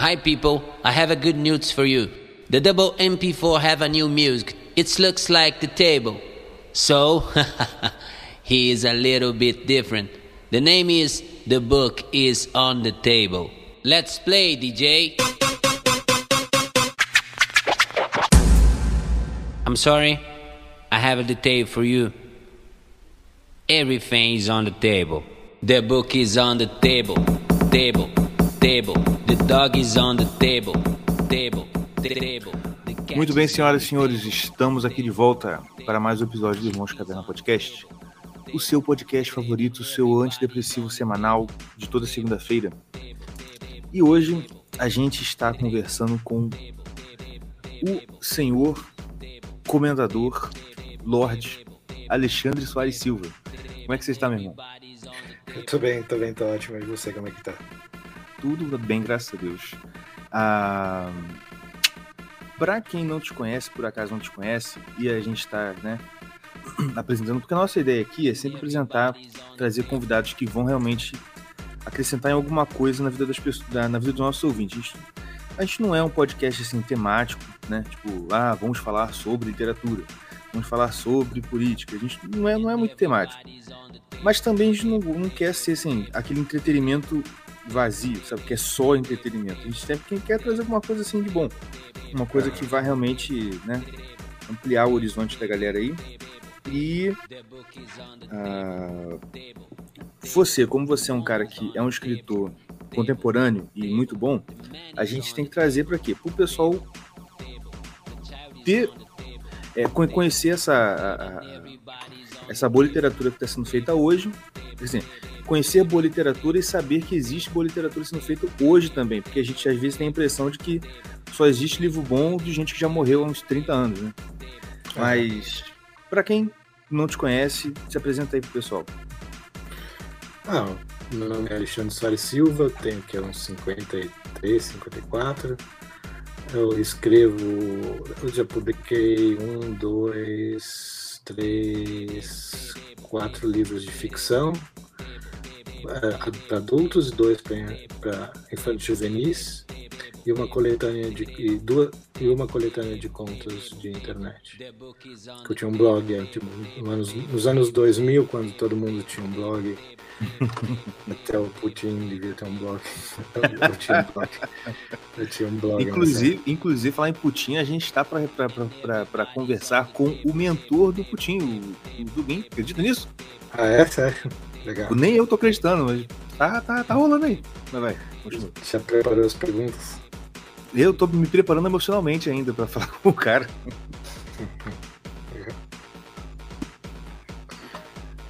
Hi people, I have a good news for you. The double MP4 have a new music. It looks like the table. So, he is a little bit different. The name is The Book is on the Table. Let's play, DJ. I'm sorry, I have a detail for you. Everything is on the table. The book is on the table. Table, table. The dog is on the table. Table, table. Muito bem, senhoras e senhores, estamos aqui de volta para mais um episódio do Irmãos Caverna Podcast. O seu podcast favorito, o seu antidepressivo semanal de toda segunda-feira. E hoje a gente está conversando com o senhor comendador, Lorde Alexandre Soares Silva. Como é que você está, meu irmão? Eu tô bem, tô bem, tô ótimo. E você, como é que tá? Tudo bem, graças a Deus. Ah, para quem não te conhece, por acaso não te conhece, e a gente está né, apresentando, porque a nossa ideia aqui é sempre apresentar, trazer convidados que vão realmente acrescentar em alguma coisa na vida das pessoas, na vida dos nossos ouvintes. A gente, a gente não é um podcast assim temático, né? Tipo, ah, vamos falar sobre literatura, vamos falar sobre política. A gente não é, não é muito temático. Mas também a gente não, não quer ser assim, aquele entretenimento vazio, sabe? Que é só entretenimento. A gente sempre quer trazer alguma coisa assim de bom. Uma coisa que vai realmente, né? Ampliar o horizonte da galera aí. E ah, você, como você é um cara que é um escritor contemporâneo e muito bom, a gente tem que trazer para quê? Para o pessoal ter, é, con- conhecer essa, a- a- essa boa literatura que está sendo feita hoje, dizer, conhecer boa literatura e saber que existe boa literatura sendo feita hoje também, porque a gente às vezes tem a impressão de que só existe livro bom de gente que já morreu há uns 30 anos, né? Mas, para quem não te conhece, se apresenta aí pro pessoal. Ah, meu nome é Alexandre Soares Silva, tenho que é uns 53, 54. Eu escrevo, eu já publiquei um, dois, três, quatro livros de ficção para adultos e dois para infantes juvenis e uma coletânea de e duas e uma coletânea de contos de internet. Eu tinha um blog é, tipo, nos, anos, nos anos 2000, quando todo mundo tinha um blog. Até o Putin devia ter um blog. Eu tinha um blog. Eu tinha um blog. Inclusive, inclusive, falar em Putin, a gente está para conversar com o mentor do Putin, o, o Dugin. Acredita nisso? Ah, é? Sério? Legal. Nem eu tô acreditando, mas tá, tá, tá rolando aí. Mas vai, continua. Já preparou as perguntas? Eu tô me preparando emocionalmente ainda para falar com o cara.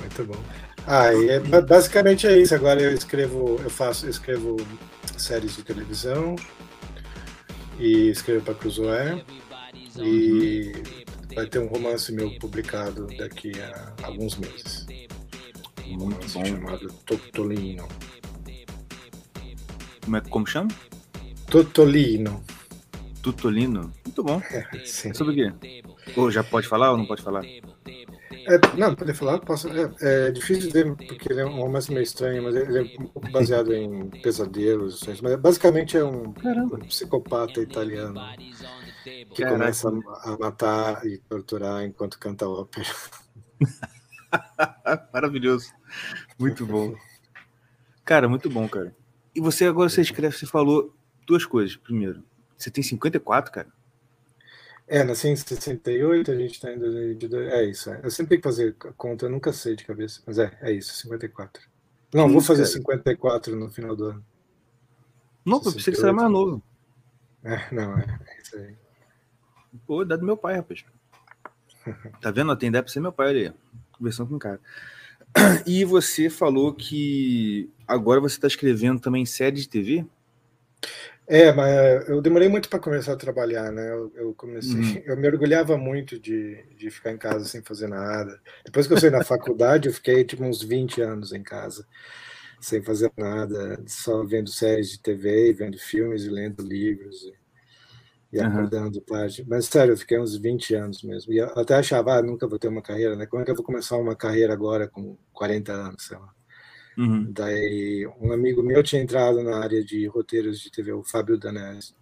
Muito bom. Ah, e é, ba- basicamente é isso. Agora eu escrevo, eu faço, eu escrevo séries de televisão e escrevo para Cruzoé e vai ter um romance meu publicado daqui a alguns meses. Um Muito romance bom. chamado Totolino. Como, é, como chama? Totolino. Tutolino. Muito bom. Sim. É sobre o quê? Ou já pode falar ou não pode falar? É, não, poder falar, posso. É, é difícil dizer, porque ele é um romance meio estranho, mas ele é um pouco baseado em pesadelos, sonhos, mas basicamente é um, um psicopata italiano que Caraca. começa a, a matar e torturar enquanto canta ópera. Maravilhoso. Muito bom. Cara, muito bom, cara. E você agora você escreve, você falou duas coisas. Primeiro, você tem 54, cara? É, nasci em 68, a gente está em 2022. É isso, é. eu sempre tenho que fazer conta, eu nunca sei de cabeça, mas é, é isso, 54. Não, Que vou isso, fazer cara? 54 no final do ano. Não, eu pensei que você era mais novo. É, não, é, é isso aí. Pô, idade do meu pai, rapaz. Tá vendo? Tem ideia pra ser meu pai ali, conversando com o cara. E você falou que agora você tá escrevendo também série de TV? É, mas eu demorei muito para começar a trabalhar, né? Eu, eu comecei, Uhum. eu me orgulhava muito de, de ficar em casa sem fazer nada. Depois que eu saí da faculdade, eu fiquei tipo uns 20 anos em casa, sem fazer nada, só vendo séries de TV, vendo filmes e lendo livros e, e acordando tarde. Mas sério, eu fiquei uns 20 anos mesmo. E eu até achava, ah, nunca vou ter uma carreira, né? Como é que eu vou começar uma carreira agora com 40 anos, sei lá? Uhum. Daí um amigo meu tinha entrado na área de roteiros de TV, o Fábio Danese.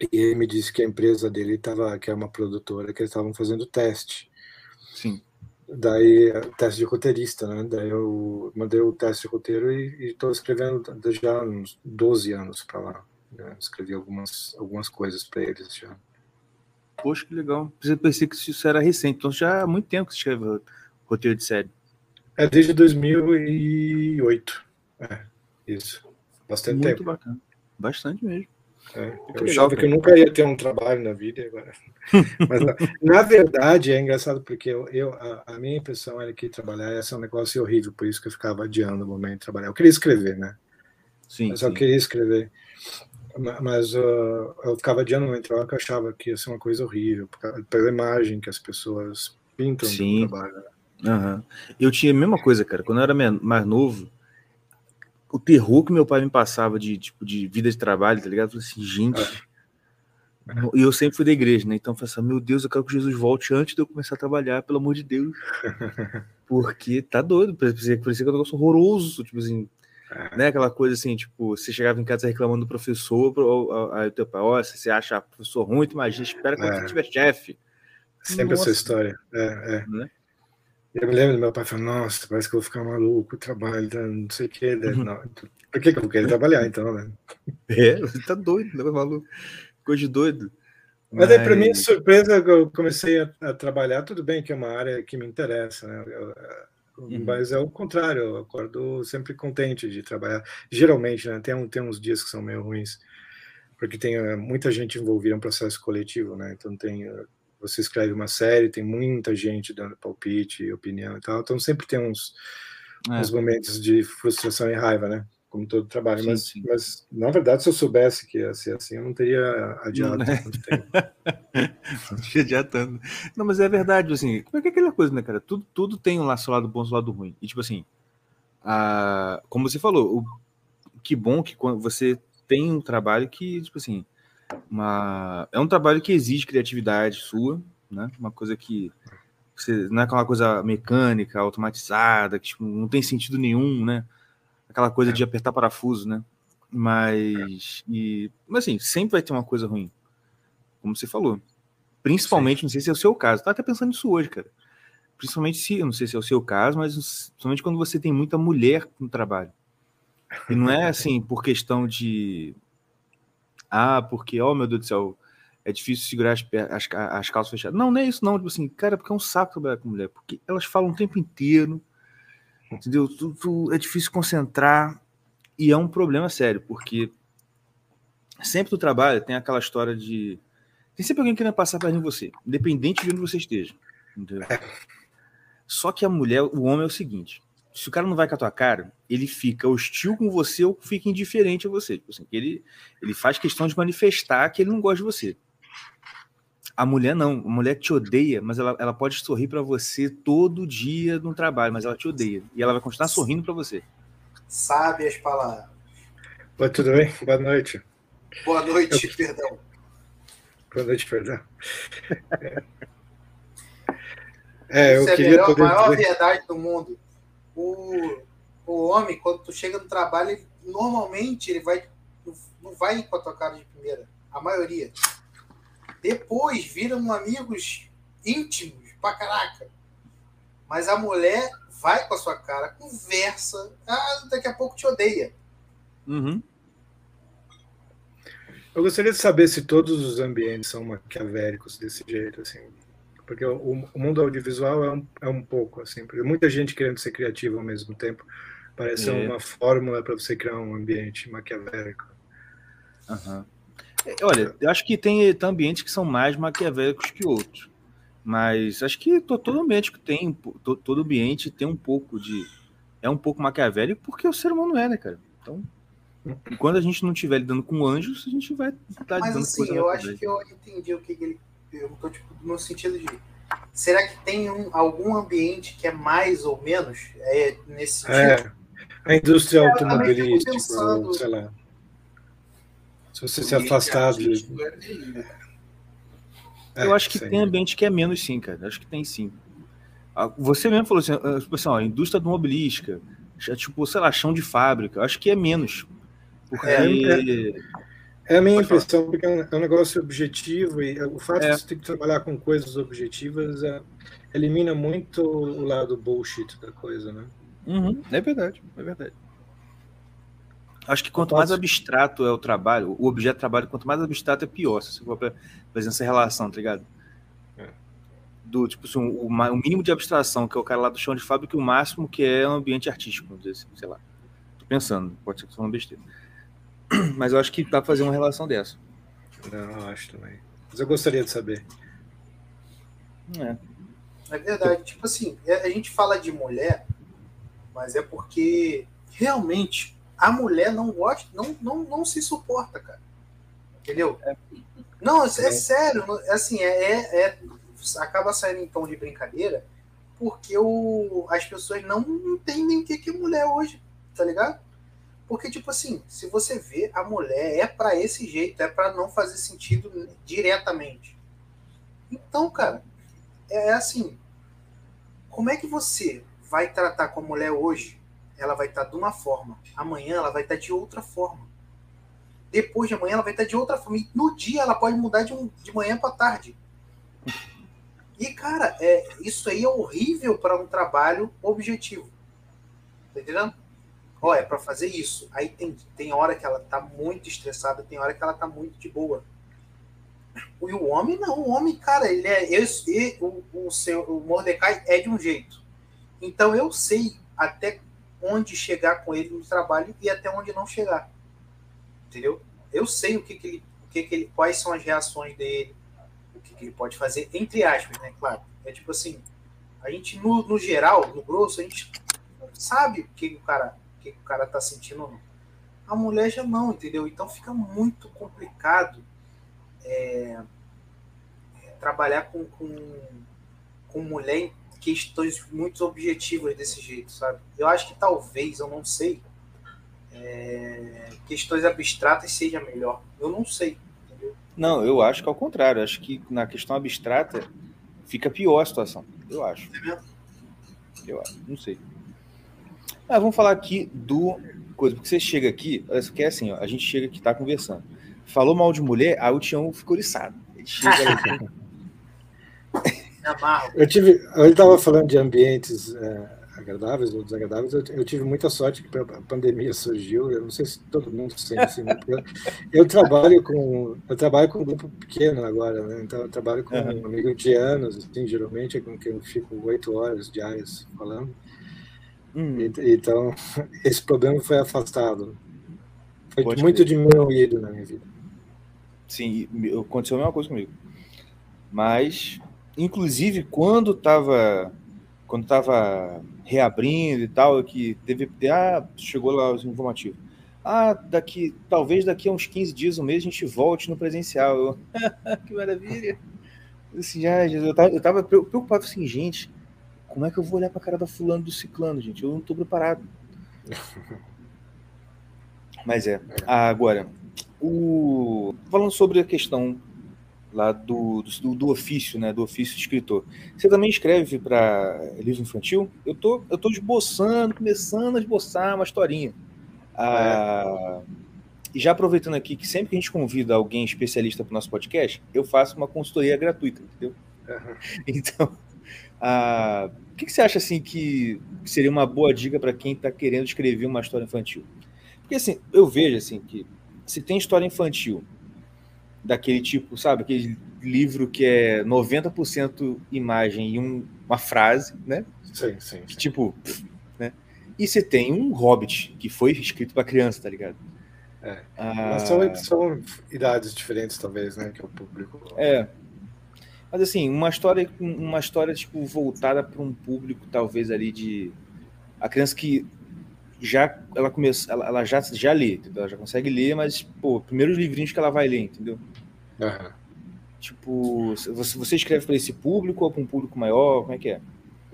E ele me disse que a empresa dele estava, que é uma produtora, que eles estavam fazendo teste. Sim. Daí, teste de roteirista, né? Daí eu mandei o teste de roteiro e estou escrevendo já uns 12 anos para lá. Né? Escrevi algumas, algumas coisas para eles já. Poxa, que legal. Eu pensei que isso era recente, então já há muito tempo que você escreve roteiro de série. É desde 2008. É, isso. Bastante muito tempo. Muito bacana. Bastante mesmo. É, eu achava que eu nunca ia ter um trabalho na vida agora. Mas na, verdade é engraçado porque eu, eu a, a, minha impressão era que trabalhar ia ser um negócio horrível, por isso que eu ficava adiando o momento de trabalhar. Eu queria escrever, né? Sim. Mas sim. eu queria escrever. Mas uh, eu ficava adiando o momento de trabalho porque eu achava que ia ser uma coisa horrível, pela imagem que as pessoas pintam sim. do trabalho. Uhum. Eu tinha a mesma coisa, cara. Quando eu era mais novo, o terror que meu pai me passava de tipo de vida de trabalho, tá ligado? Eu falei assim, gente. É. E eu sempre fui da igreja, né? Então eu falei assim, meu Deus, eu quero que Jesus volte antes de eu começar a trabalhar, pelo amor de Deus. Porque tá doido, parecia, parecia que é um negócio horroroso, tipo assim, é. né? Aquela coisa assim, tipo, você chegava em casa reclamando do professor, aí o teu pai, ó, você acha professor ruim, tu imagina, espera quando é. você tiver chefe. Sempre Nossa. essa história. É, é. Né? Eu me lembro do meu pai falando, nossa, parece que eu vou ficar maluco, trabalho, tá, não sei o que. Né? Uhum. Por que, que eu vou querer trabalhar, então, né? É, tá doido, né, maluco? Coisa de doido. Mas, Mas aí, para mim, surpresa, eu comecei a, a, trabalhar, tudo bem que é uma área que me interessa, né? Eu, uhum. Mas é o contrário, eu acordo sempre contente de trabalhar. Geralmente, né? Tem, um, tem uns dias que são meio ruins, porque tem eh, muita gente envolvida em um processo coletivo, né? Então tem eh, você escreve uma série, tem muita gente dando palpite, opinião e tal, então sempre tem uns, é. uns momentos de frustração e raiva, né? Como todo trabalho. Sim, mas, sim. mas, na verdade, se eu soubesse que ia ser assim, eu não teria adiado não, né? tanto tempo. adiantando. Não, mas é verdade, assim, como é que é aquela coisa, né, cara? Tudo, tudo tem um seu lado bom e um lado ruim. E, tipo assim, a, como você falou, o, que bom que quando você tem um trabalho que, tipo assim, uma é um trabalho que exige criatividade sua, né? Uma coisa que você, não é aquela coisa mecânica, automatizada, que tipo, não tem sentido nenhum, né? Aquela coisa é. de apertar parafuso, né? Mas, e, mas assim, sempre vai ter uma coisa ruim, como você falou. Principalmente, Sim. não sei se é o seu caso. Tá até pensando nisso hoje, cara. Principalmente se, não sei se é o seu caso, mas principalmente quando você tem muita mulher no trabalho. E não é assim por questão de ah, porque, oh meu Deus do céu, é difícil segurar as, as, as calças fechadas. Não, não é isso, não. Tipo assim, cara, porque é um saco trabalhar com mulher, porque elas falam o tempo inteiro, entendeu? Tu, tu, é difícil concentrar e é um problema sério, porque sempre tu trabalha, tem aquela história de. Tem sempre alguém querendo passar perto de você, independente de onde você esteja. Entendeu? É. Só que a mulher, o homem é o seguinte: se o cara não vai com a tua cara, ele fica hostil com você ou fica indiferente a você. Tipo assim, ele, ele faz questão de manifestar que ele não gosta de você. A mulher não, a mulher te odeia, mas ela, ela pode sorrir para você todo dia no trabalho, mas ela te odeia. E ela vai continuar sorrindo para você. Sabe as palavras. Oi, tudo bem? Boa noite. Boa noite, Eu... perdão. Boa noite, perdão. É, eu Isso queria é a poder maior dizer... verdade do mundo o, o homem, quando tu chega no trabalho, ele, normalmente ele vai não vai com a tua cara de primeira. A maioria. Depois viram amigos íntimos pra caraca. Mas a mulher vai com a sua cara, conversa, ah, daqui a pouco te odeia. Uhum. Eu gostaria de saber se todos os ambientes são maquiavélicos desse jeito, assim porque o, o mundo audiovisual é um, é um pouco assim, muita gente querendo ser criativa ao mesmo tempo, parece é. uma fórmula para você criar um ambiente maquiavélico. Uhum. Olha, eu acho que tem, tem ambientes que são mais maquiavélicos que outros, mas acho que todo ambiente que tem, todo ambiente tem um pouco de, é um pouco maquiavélico porque o ser humano é, né, cara? Então, quando a gente não estiver lidando com anjos, a gente vai estar lidando Mas assim, eu acho que eu entendi o que ele perguntou tipo, no sentido de será que tem um, algum ambiente que é mais ou menos é, nesse é, sentido? É, a indústria é, automobilística, pensando... sei lá. Se você se afastar de. É, eu acho que sim. tem ambiente que é menos sim, cara. Acho que tem sim. Ah, você mesmo falou assim, ah, tipo assim ó, a indústria automobilística, tipo, sei lá, chão de fábrica. Eu acho que é menos. Porque. É, é, é a minha Pode impressão, falar. porque é um negócio objetivo e o fato é. de você ter que trabalhar com coisas objetivas é, elimina muito o lado bullshit da coisa, né? Uhum, é verdade, é verdade. Acho que quanto mais abstrato é o trabalho, o objeto de trabalho, quanto mais abstrato é pior, se você for fazer essa relação, tá ligado? É. Do, tipo assim, o, o, mínimo de abstração, que é o cara lá do chão de fábrica, e o máximo que é um ambiente artístico, vamos dizer assim, sei lá. Tô pensando, pode ser que eu falando besteira. Mas eu acho que dá pra fazer uma relação dessa. Não, acho também. Mas eu gostaria de saber. É. É verdade. Tipo assim, é, a gente fala de mulher, mas é porque realmente a mulher não gosta, não, não, não se suporta, cara. Entendeu? É. Não, é, é, sério. Assim, é, é, é, acaba saindo em tom de brincadeira, porque o, as pessoas não entendem o que é mulher hoje, tá ligado? Porque, tipo assim, se você vê, a mulher é para esse jeito, é para não fazer sentido diretamente. Então, cara, é assim. Como é que você vai tratar com a mulher hoje ela vai estar de uma forma. Amanhã ela vai estar de outra forma. Depois de amanhã ela vai estar de outra forma. E no dia ela pode mudar de, um, de manhã para tarde. E, cara, é, isso aí é horrível para um trabalho objetivo. Tá entendendo? Ó, é para fazer isso. Aí tem, tem hora que ela tá muito estressada, tem hora que ela tá muito de boa. E o homem não, o homem, cara, ele é. Eu, o, o, seu, o Mordecai é de um jeito. Então eu sei até onde chegar com ele no trabalho e até onde não chegar. Entendeu? Eu sei o que, que ele, o que, que ele, quais são as reações dele, o que, que ele pode fazer, entre aspas, né? Claro. É tipo assim, a gente, no, no geral, no grosso, a gente sabe o que, o cara que, que o cara tá sentindo ou não. A mulher já não, entendeu? Então fica muito complicado é, é, trabalhar com, com, com mulher questões muito objetivas desse jeito, sabe? Eu acho que talvez, eu não sei, é, questões abstratas seja melhor. Eu não sei. Entendeu? Não, eu acho que ao contrário. Acho que na questão abstrata fica pior a situação. Eu acho. É eu acho. Não sei. Ah, vamos falar aqui do coisa, porque você chega aqui, que é assim, ó, a gente chega aqui, tá conversando. Falou mal de mulher, aí o Tião ficou oriçado. Ele chega ali, Eu tive, eu estava falando de ambientes é, agradáveis ou desagradáveis. Eu, eu, tive muita sorte que a pandemia surgiu. Eu não sei se todo mundo sente assim. Eu, eu, trabalho com eu trabalho com um grupo pequeno agora, né? Então eu trabalho com uhum. um amigo de anos, assim, geralmente é com quem eu fico oito horas diárias falando. Hum. E, então esse problema foi afastado. Foi Pode muito diminuído na minha vida. Sim, aconteceu a mesma coisa comigo. Mas inclusive quando estava quando estava reabrindo e tal, que teve ah, chegou lá os informativos. Ah, daqui, talvez daqui a uns 15 dias, um mês, a gente volte no presencial. Eu, que maravilha. Assim, já, eu, tava, eu tava preocupado assim, gente, como é que eu vou olhar para a cara da fulano do ciclano, gente? Eu não estou preparado. Mas é. Agora, o... falando sobre a questão lá do, do, do, ofício, né, do ofício de escritor. Você também escreve para livro infantil? Eu tô, eu tô esboçando, começando a esboçar uma historinha. Ah, e já aproveitando aqui que sempre que a gente convida alguém especialista para o nosso podcast, eu faço uma consultoria gratuita, entendeu? Uhum. Então, ah, o que, que, você acha assim que seria uma boa dica para quem está querendo escrever uma história infantil? Porque assim, eu vejo assim que se tem história infantil daquele tipo, sabe? Aquele livro que é 90% imagem e um, uma frase, né? Sim, sim. sim. tipo, né? E você tem um Hobbit que foi escrito para criança, tá ligado? É. Ah, Mas são, são idades diferentes, talvez, né? Que é o público. É. Mas assim, uma história, uma história tipo voltada para um público talvez ali de a criança que já ela começa, ela, ela já já lê, entendeu? ela já consegue ler, mas pô, primeiros livrinhos que ela vai ler, entendeu? Uhum. Tipo, você, você escreve para esse público ou para um público maior? Como é que é?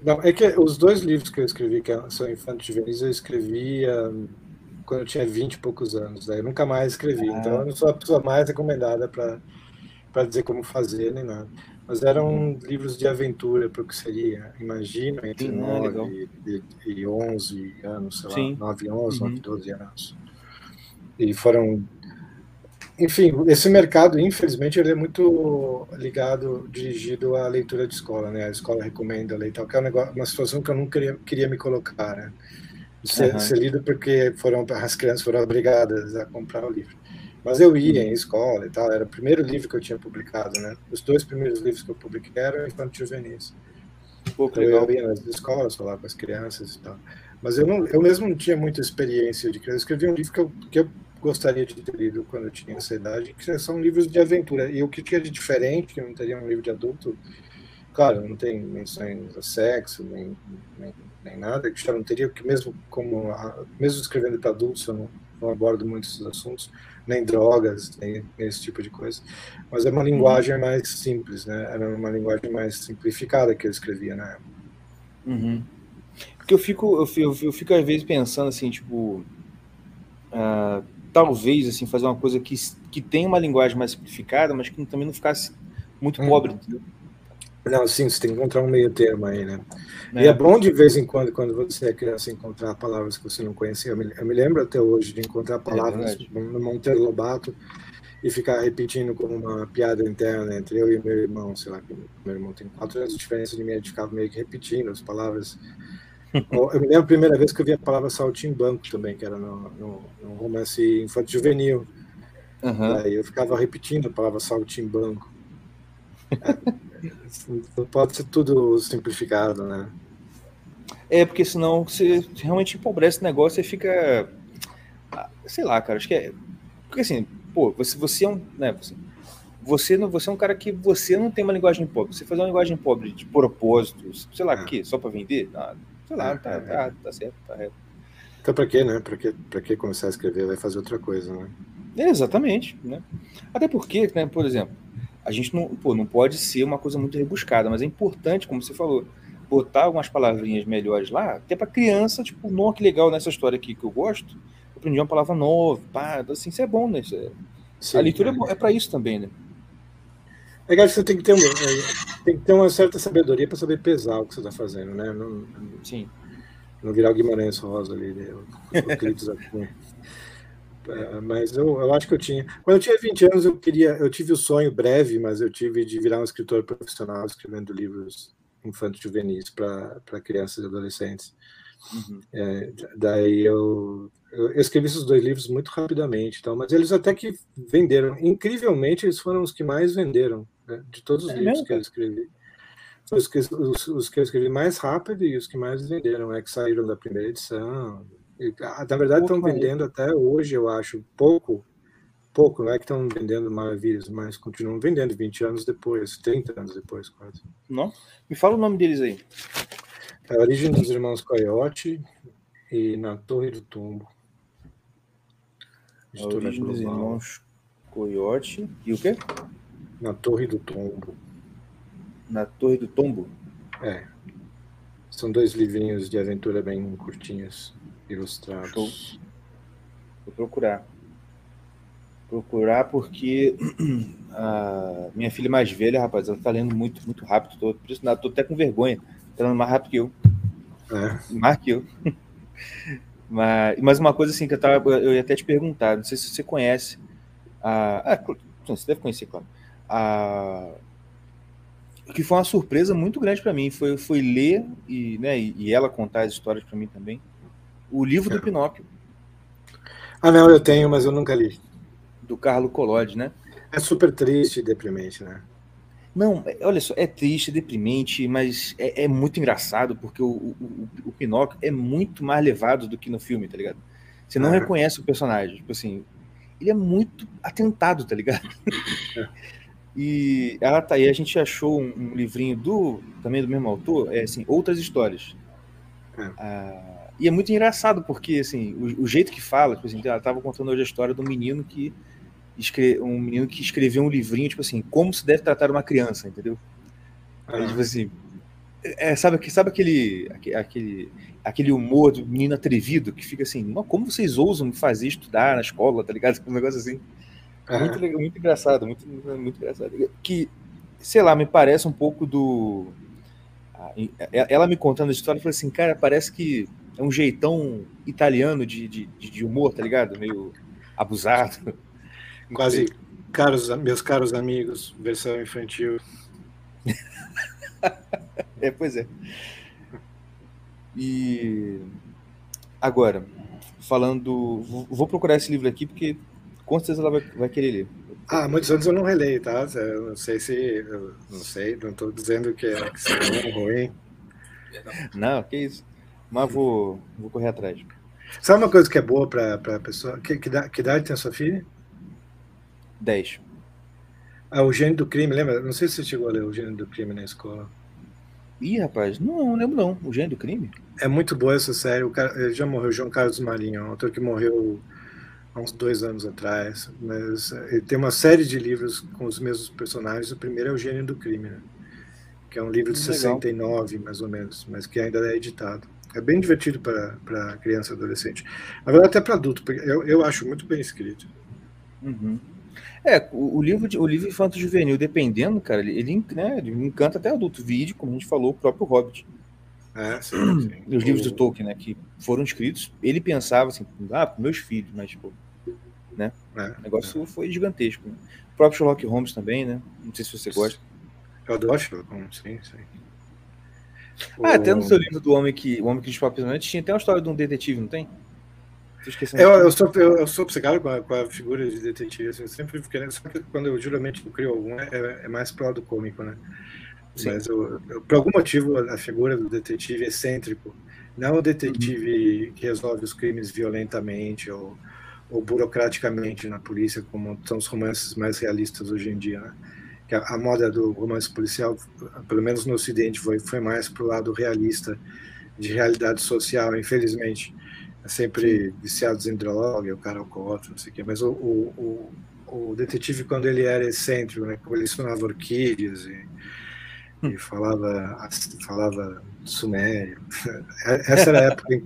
Não, é que os dois livros que eu escrevi, que são infantos juvenis, eu escrevia quando eu tinha 20 e poucos anos. Daí eu nunca mais escrevi. Ah. Então eu não sou a pessoa mais recomendada para dizer como fazer nem nada. Mas eram livros de aventura para o que seria, imagina, entre Sim, 9 e, e 11 anos, sei Sim. lá, 9, 11, uhum. 9, 12 anos. E foram enfim, esse mercado, infelizmente, ele é muito ligado, dirigido à leitura de escola, né? A escola recomenda ler tal, que é um negócio, uma situação que eu não queria, queria me colocar, né? Ser, uhum. ser lido porque foram as crianças foram obrigadas a comprar o livro. Mas eu ia em escola e tal, era o primeiro livro que eu tinha publicado, né? Os dois primeiros livros que eu publiquei eram infantil juvenis. Pô, então, eu ia nas escolas, falar com as crianças e tal. Mas eu, não, eu mesmo não tinha muita experiência de criança. Eu escrevi um livro que eu, que eu gostaria de ter lido quando eu tinha essa idade, que são livros de aventura. E o que tinha de diferente, que não teria um livro de adulto, claro, não tem menções a sexo, nem, nem, nem nada, que já não teria, que mesmo como mesmo escrevendo para adultos, eu não, não abordo muitos assuntos, nem drogas, nem, esse tipo de coisa. Mas é uma linguagem uhum. mais simples, né? Era uma linguagem mais simplificada que eu escrevia na época. Uhum. Porque eu fico, eu fico, eu fico às vezes pensando assim, tipo, uh, talvez assim fazer uma coisa que, que tenha uma linguagem mais simplificada, mas que também não ficasse muito hum. pobre. Não, sim, você tem que encontrar um meio termo aí, né? É. E é bom de vez em quando, quando você é criança, encontrar palavras que você não conhecia. Eu me, eu me lembro até hoje de encontrar é palavras é no Monteiro Lobato e ficar repetindo como uma piada interna entre eu e meu irmão, sei lá, meu irmão tem quatro anos de diferença de mim, gente ficava meio que repetindo as palavras eu me lembro a primeira vez que eu vi a palavra saltimbanco também, que era no, no, no romance infantil juvenil. Uhum. Aí eu ficava repetindo a palavra saltimbanco. É, não pode ser tudo simplificado, né? É, porque senão você realmente empobrece o negócio e fica. Ah, sei lá, cara, acho que é. Porque assim, pô, você, você é um. Né, você, você, não, você é um cara que você não tem uma linguagem pobre. Você fazer uma linguagem pobre de propósitos, sei lá, é. que só para vender? Nada. Sei lá, tá, é, tá, tá certo, tá reto. Então, para quê, né? Para que, pra que começar a escrever? Vai fazer outra coisa, né? É, exatamente, né? Até porque, né, por exemplo, a gente não, pô, não pode ser uma coisa muito rebuscada, mas é importante, como você falou, botar algumas palavrinhas melhores lá, até para criança, tipo, não, que legal nessa história aqui que eu gosto, eu aprendi uma palavra nova, pá, assim, isso é bom, né? É... Sim, a leitura é, é para isso também, né? É que você tem que ter, um, é, tem que ter uma certa sabedoria para saber pesar o que você está fazendo, né? Não, Sim. Não virar o Guimarães Rosa ali, né? o, é, mas eu, eu acho que eu tinha. Quando eu tinha 20 anos, eu queria. Eu tive o sonho breve, mas eu tive de virar um escritor profissional escrevendo livros infantis juvenis para crianças e adolescentes. Uhum. É, daí eu, eu, escrevi esses dois livros muito rapidamente, então, mas eles até que venderam. Incrivelmente, eles foram os que mais venderam né, de todos os é livros mesmo? que eu escrevi. Os que, os, os que eu escrevi mais rápido e os que mais venderam, é que saíram da primeira edição. Ah, na verdade, estão vendendo até hoje, eu acho, pouco. Pouco, não é que estão vendendo maravilhas, mas continuam vendendo 20 anos depois, 30 anos depois, quase. Não? Me fala o nome deles aí. É a origem dos irmãos Coyote e na Torre do Tombo. A origem dos irmãos Coyote e o quê? Na Torre do Tombo. Na Torre do Tombo? É. São dois livrinhos de aventura bem curtinhos, ilustrados. Show. Vou procurar. Procurar porque a minha filha mais velha, rapaz, ela tá lendo muito, muito rápido. Tô, por isso, tô até com vergonha Tá mais rápido que eu. É. Mais que eu. mas, mas uma coisa assim que eu, tava, eu ia até te perguntar, não sei se você conhece. A, ah, você deve conhecer, claro. A, que foi uma surpresa muito grande para mim. Foi, foi ler e, né, e, ela contar as histórias para mim também. O livro do é. Pinóquio. Ah, não, eu tenho, mas eu nunca li. Do Carlo Collodi, né? É super triste e deprimente, né? Não, olha só, é triste, deprimente, mas é, é muito engraçado, porque o, o, o, Pinóquio é muito mais levado do que no filme, tá ligado? Você não ah. reconhece o personagem, tipo assim, ele é muito atentado, tá ligado? É. e ela tá aí, a gente achou um, um, livrinho do também do mesmo autor, é assim, outras histórias. É. Ah, e é muito engraçado, porque assim, o, o, jeito que fala, tipo assim, ela tava contando hoje a história do menino que um menino que escreveu um livrinho, tipo assim, como se deve tratar uma criança, entendeu? Aí, tipo assim, é, sabe, sabe aquele, aquele, aquele humor do menino atrevido que fica assim, como vocês ousam me fazer estudar na escola, tá ligado? Um negócio assim. Muito, muito engraçado, muito, muito engraçado. Que sei lá, me parece um pouco do. Ela me contando a história, eu falei assim, cara, parece que é um jeitão italiano de, de, de humor, tá ligado? Meio abusado. Quase caros, meus caros amigos, versão infantil. é, pois é. E agora, falando. Vou procurar esse livro aqui porque com certeza ela vai, vai querer ler. Ah, muitos anos eu não releio, tá? Eu não sei se. não sei, não estou dizendo que é, que é ruim. Não, que isso. Mas vou, vou correr atrás. Sabe uma coisa que é boa para a pessoa? Que, que, que, idade tem a sua filha? 10. Ah, o Gênio do Crime, lembra? Não sei se você chegou a ler o Gênio do Crime na escola. Ih, rapaz, não, não lembro não. O Gênio do Crime? É muito boa essa série. O cara, ele já morreu, João Carlos Marinho, um autor que morreu há uns dois anos atrás. Mas eh, ele tem uma série de livros com os mesmos personagens. O primeiro é o Gênio do Crime, né? que é um livro de Legal. 69, mais ou menos, mas que ainda é editado. É bem divertido para criança e adolescente. Na verdade, até para adulto, porque eu, eu acho muito bem escrito. Uhum. É, o, o, livro de, o livro infanto juvenil, dependendo, cara, ele, ele, né, ele encanta até adulto. Vídeo, como a gente falou, o próprio Hobbit. É, sim, sim. Os livros do Tolkien, né, que foram escritos, ele pensava assim, ah, para meus filhos, mas, tipo, né? É, o negócio é. foi gigantesco. Né? O próprio Sherlock Holmes também, né? Não sei se você gosta. Eu adoro Sherlock Holmes, sim, sim. Ah, até no seu livro do Homem que o Homem que Dispara tinha até uma história de um detetive, não tem? Eu, eu, sou, eu, eu sou obcecado com a, com a figura de detetive. Assim, eu sempre fiquei. Só que quando eu geralmente crio algum, é, é mais pro lado cômico, né? Sim. Mas eu, eu, por algum motivo a figura do detetive é excêntrico. Não o detetive uhum. que resolve os crimes violentamente ou, ou burocraticamente na polícia, como são os romances mais realistas hoje em dia. Né? Que a, a, moda do romance policial, pelo menos no Ocidente, foi, foi mais para o lado realista, de realidade social, infelizmente. É sempre viciados em droga, o cara alcoólatra, não sei o quê. Mas o, o, o, o, detetive, quando ele era excêntrico, né, colecionava orquídeas e, e falava, falava sumério. Essa era a época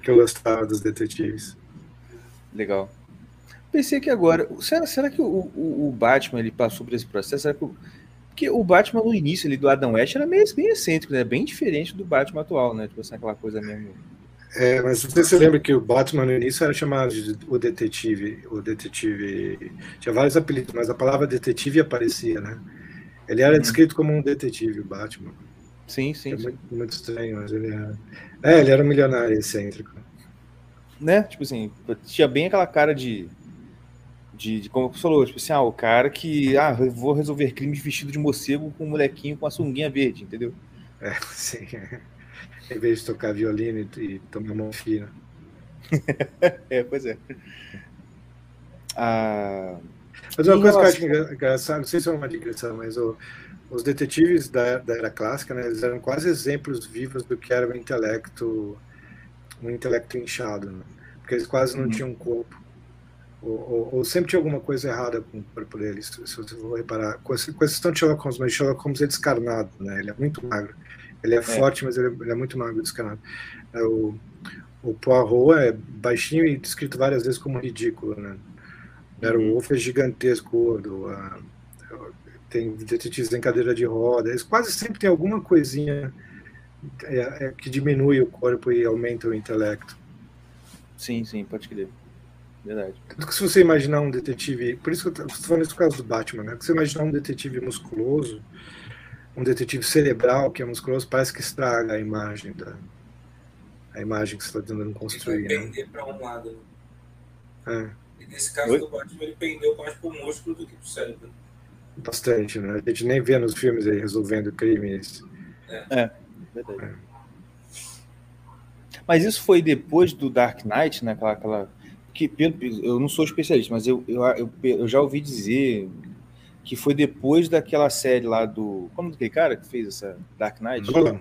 que eu gostava dos detetives. Legal pensei que agora, será, será que o, o, o, Batman ele passou por esse processo? Será que o, porque o Batman no início ali do Adam West era meio, bem excêntrico, né? Bem diferente do Batman atual, né? Tipo assim, aquela coisa mesmo. É, mas você se lembra que o Batman no início era chamado de o detetive, o detetive tinha vários apelidos, mas a palavra detetive aparecia, né? Ele era hum. descrito como um detetive, o Batman. Sim, sim. É sim. Muito, muito, estranho, mas ele era. É, ele era um milionário excêntrico. Né? Tipo assim, tinha bem aquela cara de de, de, como você falou, tipo assim, ah, o cara que, ah, vou resolver crimes vestido de morcego com um molequinho com a sunguinha verde, entendeu? É, sim. em vez de tocar violino e, e tomar morfina. é, pois é. Ah, mas uma coisa que eu acho engraçada, não sei se é uma digressão, mas o, os detetives da, da era clássica, né, eles eram quase exemplos vivos do que era o intelecto, um intelecto inchado, né? porque eles quase não uhum. tinham corpo. Ou, ou, ou, sempre tinha alguma coisa errada com o corpo dele, se, você for reparar. Com, com exceção de Sherlock Holmes, mas Sherlock Holmes é descarnado, né? Ele é muito magro. Ele é, é. forte, mas ele é, ele é, muito magro, descarnado. É, o, o Poirot é baixinho e descrito várias vezes como ridículo, né? Era uhum. O Wolf é gigantesco, do, uh, tem detetives em cadeira de roda. Eles quase sempre tem alguma coisinha é, é, que diminui o corpo e aumenta o intelecto. Sim, sim, pode crer. Verdade. Se você imaginar um detetive. Por isso que eu estou falando isso por causa do Batman, né? Se você imaginar um detetive musculoso, um detetive cerebral que é musculoso, parece que estraga a imagem da. A imagem que você está tentando construir. Ele vai pender né? para um lado. É. E nesse caso Oi? do Batman, ele pendeu mais para o músculo do que para o cérebro. Bastante, né? A gente nem vê nos filmes aí resolvendo crimes. É, é verdade. É. Mas isso foi depois do Dark Knight, né? Aquela, aquela que eu não sou especialista, mas eu, eu, eu, eu, já ouvi dizer que foi depois daquela série lá do. Como aquele cara que fez essa Dark Knight? Nolan.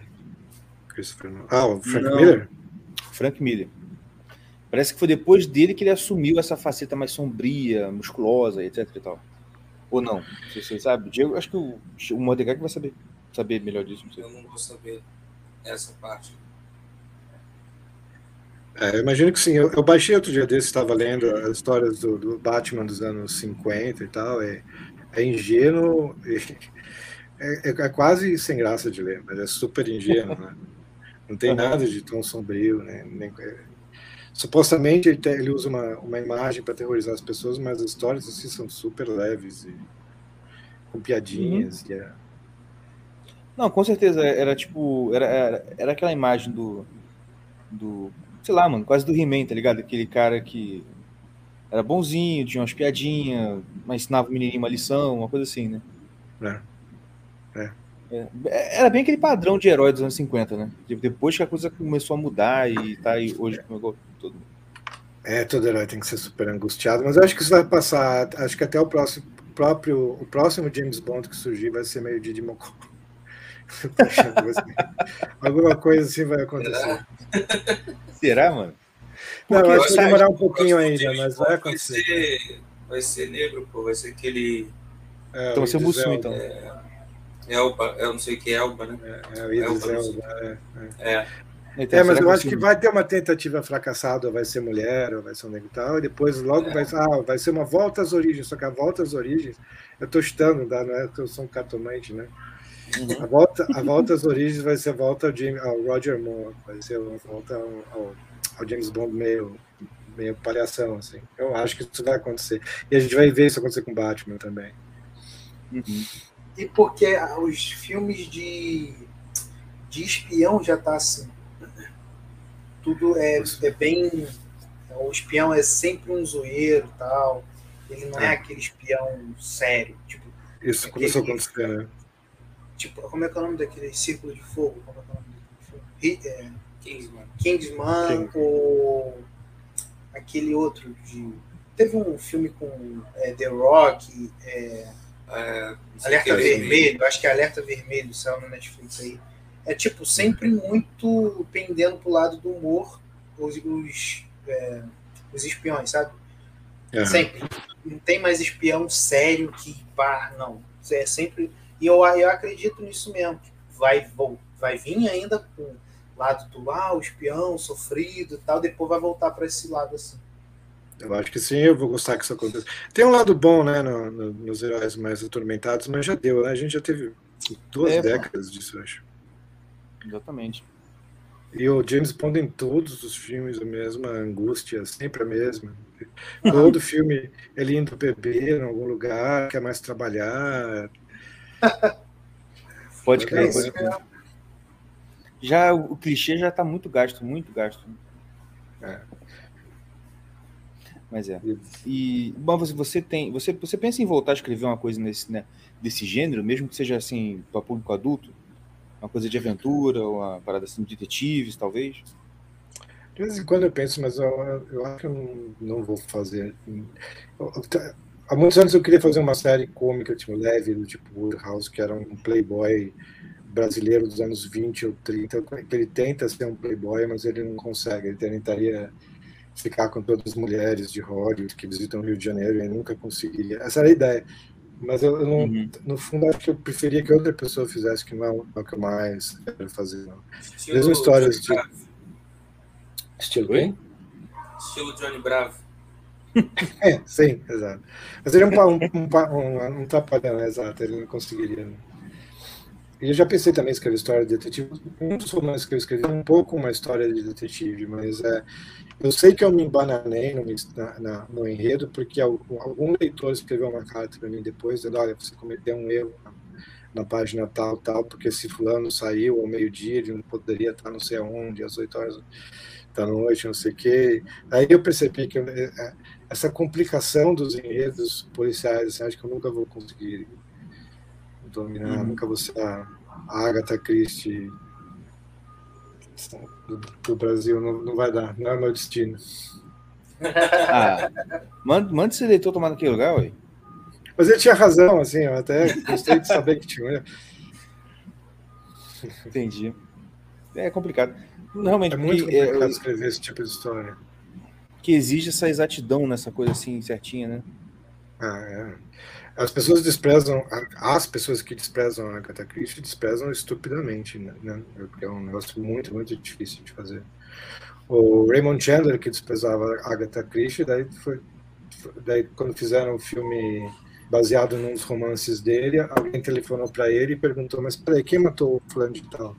Ah, o Frank não. Miller? Frank Miller. Parece que foi depois dele que ele assumiu essa faceta mais sombria, musculosa, etc e tal. Ou não? Se você sabe. Diego, acho que o, o Mordecai que vai saber, saber melhor disso. Não eu não vou saber essa parte. É, imagino que sim. Eu, eu, baixei outro dia desse, estava lendo as histórias do, do, Batman dos anos 50 e tal. É, é ingênuo, é, é, quase sem graça de ler, mas é super ingênuo, né? Não tem nada de tão sombrio, né? Nem, é, supostamente ele, ele, usa uma, uma imagem para terrorizar as pessoas, mas as histórias assim são super leves e com piadinhas. Uhum. E é... Não, com certeza era tipo era, era, era aquela imagem do do sei lá, mano, quase do He-Man, tá ligado? Aquele cara que era bonzinho, tinha umas piadinhas, mas ensinava o menininho uma lição, uma coisa assim, né? É. É. é. Era bem aquele padrão de herói dos anos 50, né? Depois que a coisa começou a mudar e tá aí hoje com todo É, todo herói tem que ser super angustiado, mas eu acho que isso vai passar. Acho que até o próximo, próprio, o próximo James Bond que surgir vai ser meio de Mocó. Alguma coisa assim vai acontecer. Será, mano? Não, acho que vai demorar um pouquinho ainda, mas vai acontecer. Vai ser, vai ser negro, pô, vai ser aquele. É, então vai ser Mussum, então. É, Elba, eu não sei o que é Elba, né? É, é o Idris Elba, Elba é. é. Então, é, mas eu acho que vai ter uma tentativa fracassada, vai ser mulher, ou vai ser um negro e tal, e depois logo é. vai, ah, vai ser uma volta às origens, só que a volta às origens, eu estou chutando, não é que eu sou um cartomante, né? Uhum. A, volta, a volta às origens vai ser a volta ao, Jim, ao Roger Moore, vai ser a volta ao, ao, ao, James Bond meio, meio palhação, assim. Eu acho que isso vai acontecer. E a gente vai ver isso acontecer com Batman também. Uhum. E porque os filmes de, de espião já tá assim. Tudo é, é bem. O espião é sempre um zoeiro tal. Ele não é, é aquele espião sério. Tipo, isso começou a acontecer, né? Tipo, como é que é o nome daquele Círculo de Fogo? Como é que é o nome daquele É, Kingsman. Kingsman, Kingsman. ou aquele outro de. Teve um filme com é, The Rock, é, é, Alerta Vermelho, acho que é Alerta Vermelho, saiu no Netflix aí. É tipo, sempre muito pendendo pro lado do humor os, os, é, os espiões, sabe? Uhum. Sempre. Não tem mais espião sério que pá, não. É sempre e eu, eu acredito nisso mesmo. Vai, vou, vai vir ainda com o lado do ah, o espião sofrido e tal, depois vai voltar para esse lado assim. Eu acho que sim, eu vou gostar que isso aconteça. Tem um lado bom, né, no, no, nos heróis mais atormentados, mas já deu, né? A gente já teve duas é, décadas disso, eu acho. Exatamente. E o James Bond em todos os filmes, a mesma angústia, sempre a mesma. Todo filme ele indo beber em algum lugar, quer mais trabalhar, pode crer, pode crer. Já o clichê já está muito gasto, muito gasto. É. Mas é. E bom, você, você tem, você, você pensa em voltar a escrever uma coisa nesse, né, desse gênero, mesmo que seja assim para público adulto, uma coisa de aventura, uma parada assim de detetives, talvez? De vez em quando eu penso, mas eu, eu acho que eu não, não vou fazer. Eu, eu, há muitos anos eu queria fazer uma série cômica, tipo, leve, do tipo Woodhouse, que era um playboy brasileiro dos anos 20 ou 30, ele tenta ser um playboy, mas ele não consegue, ele tentaria ficar com todas as mulheres de Hollywood que visitam o Rio de Janeiro e nunca conseguiria. Essa era a ideia. Mas eu, eu não, uhum. no fundo, acho que eu preferia que outra pessoa fizesse, que não é o que eu mais quero fazer. Não. Estilo Mesmo histórias de. Estilo quem? Estilo Johnny Bravo. É, sim, exato. Mas ele é um, um, um, um trapalhão, exato, ele não conseguiria. Né? E eu já pensei também em escrever história de detetive. Um dos romances que eu escrevi é um pouco uma história de detetive, mas é, eu sei que eu me embananei no, na, no enredo, porque algum leitor escreveu uma carta para mim depois, dizendo: olha, você cometeu um erro na, na página tal, tal, porque se Fulano saiu ao meio-dia, ele não poderia estar não sei aonde, às 8 horas da noite, não sei o quê. Aí eu percebi que eu, é, essa complicação dos enredos policiais, assim, acho que eu nunca vou conseguir dominar, uhum. nunca vou ser a, Agatha Christie do, do Brasil, não, não, vai dar, não é meu destino. Ah, manda, manda esse leitor tomar naquele lugar, ué. Mas ele tinha razão, assim, eu até gostei de saber que tinha. Entendi. É complicado. Realmente, é muito complicado é, escrever esse tipo de história que exige essa exatidão nessa coisa assim certinha, né? Ah, é. As pessoas desprezam, as pessoas que desprezam a Agatha Christie desprezam estupidamente, né? Porque é um negócio muito, muito difícil de fazer. O Raymond Chandler, que desprezava a Agatha Christie, daí foi, daí quando fizeram o filme baseado nos romances dele. Alguém telefonou para ele e perguntou: Mas peraí, quem matou o fulano de tal?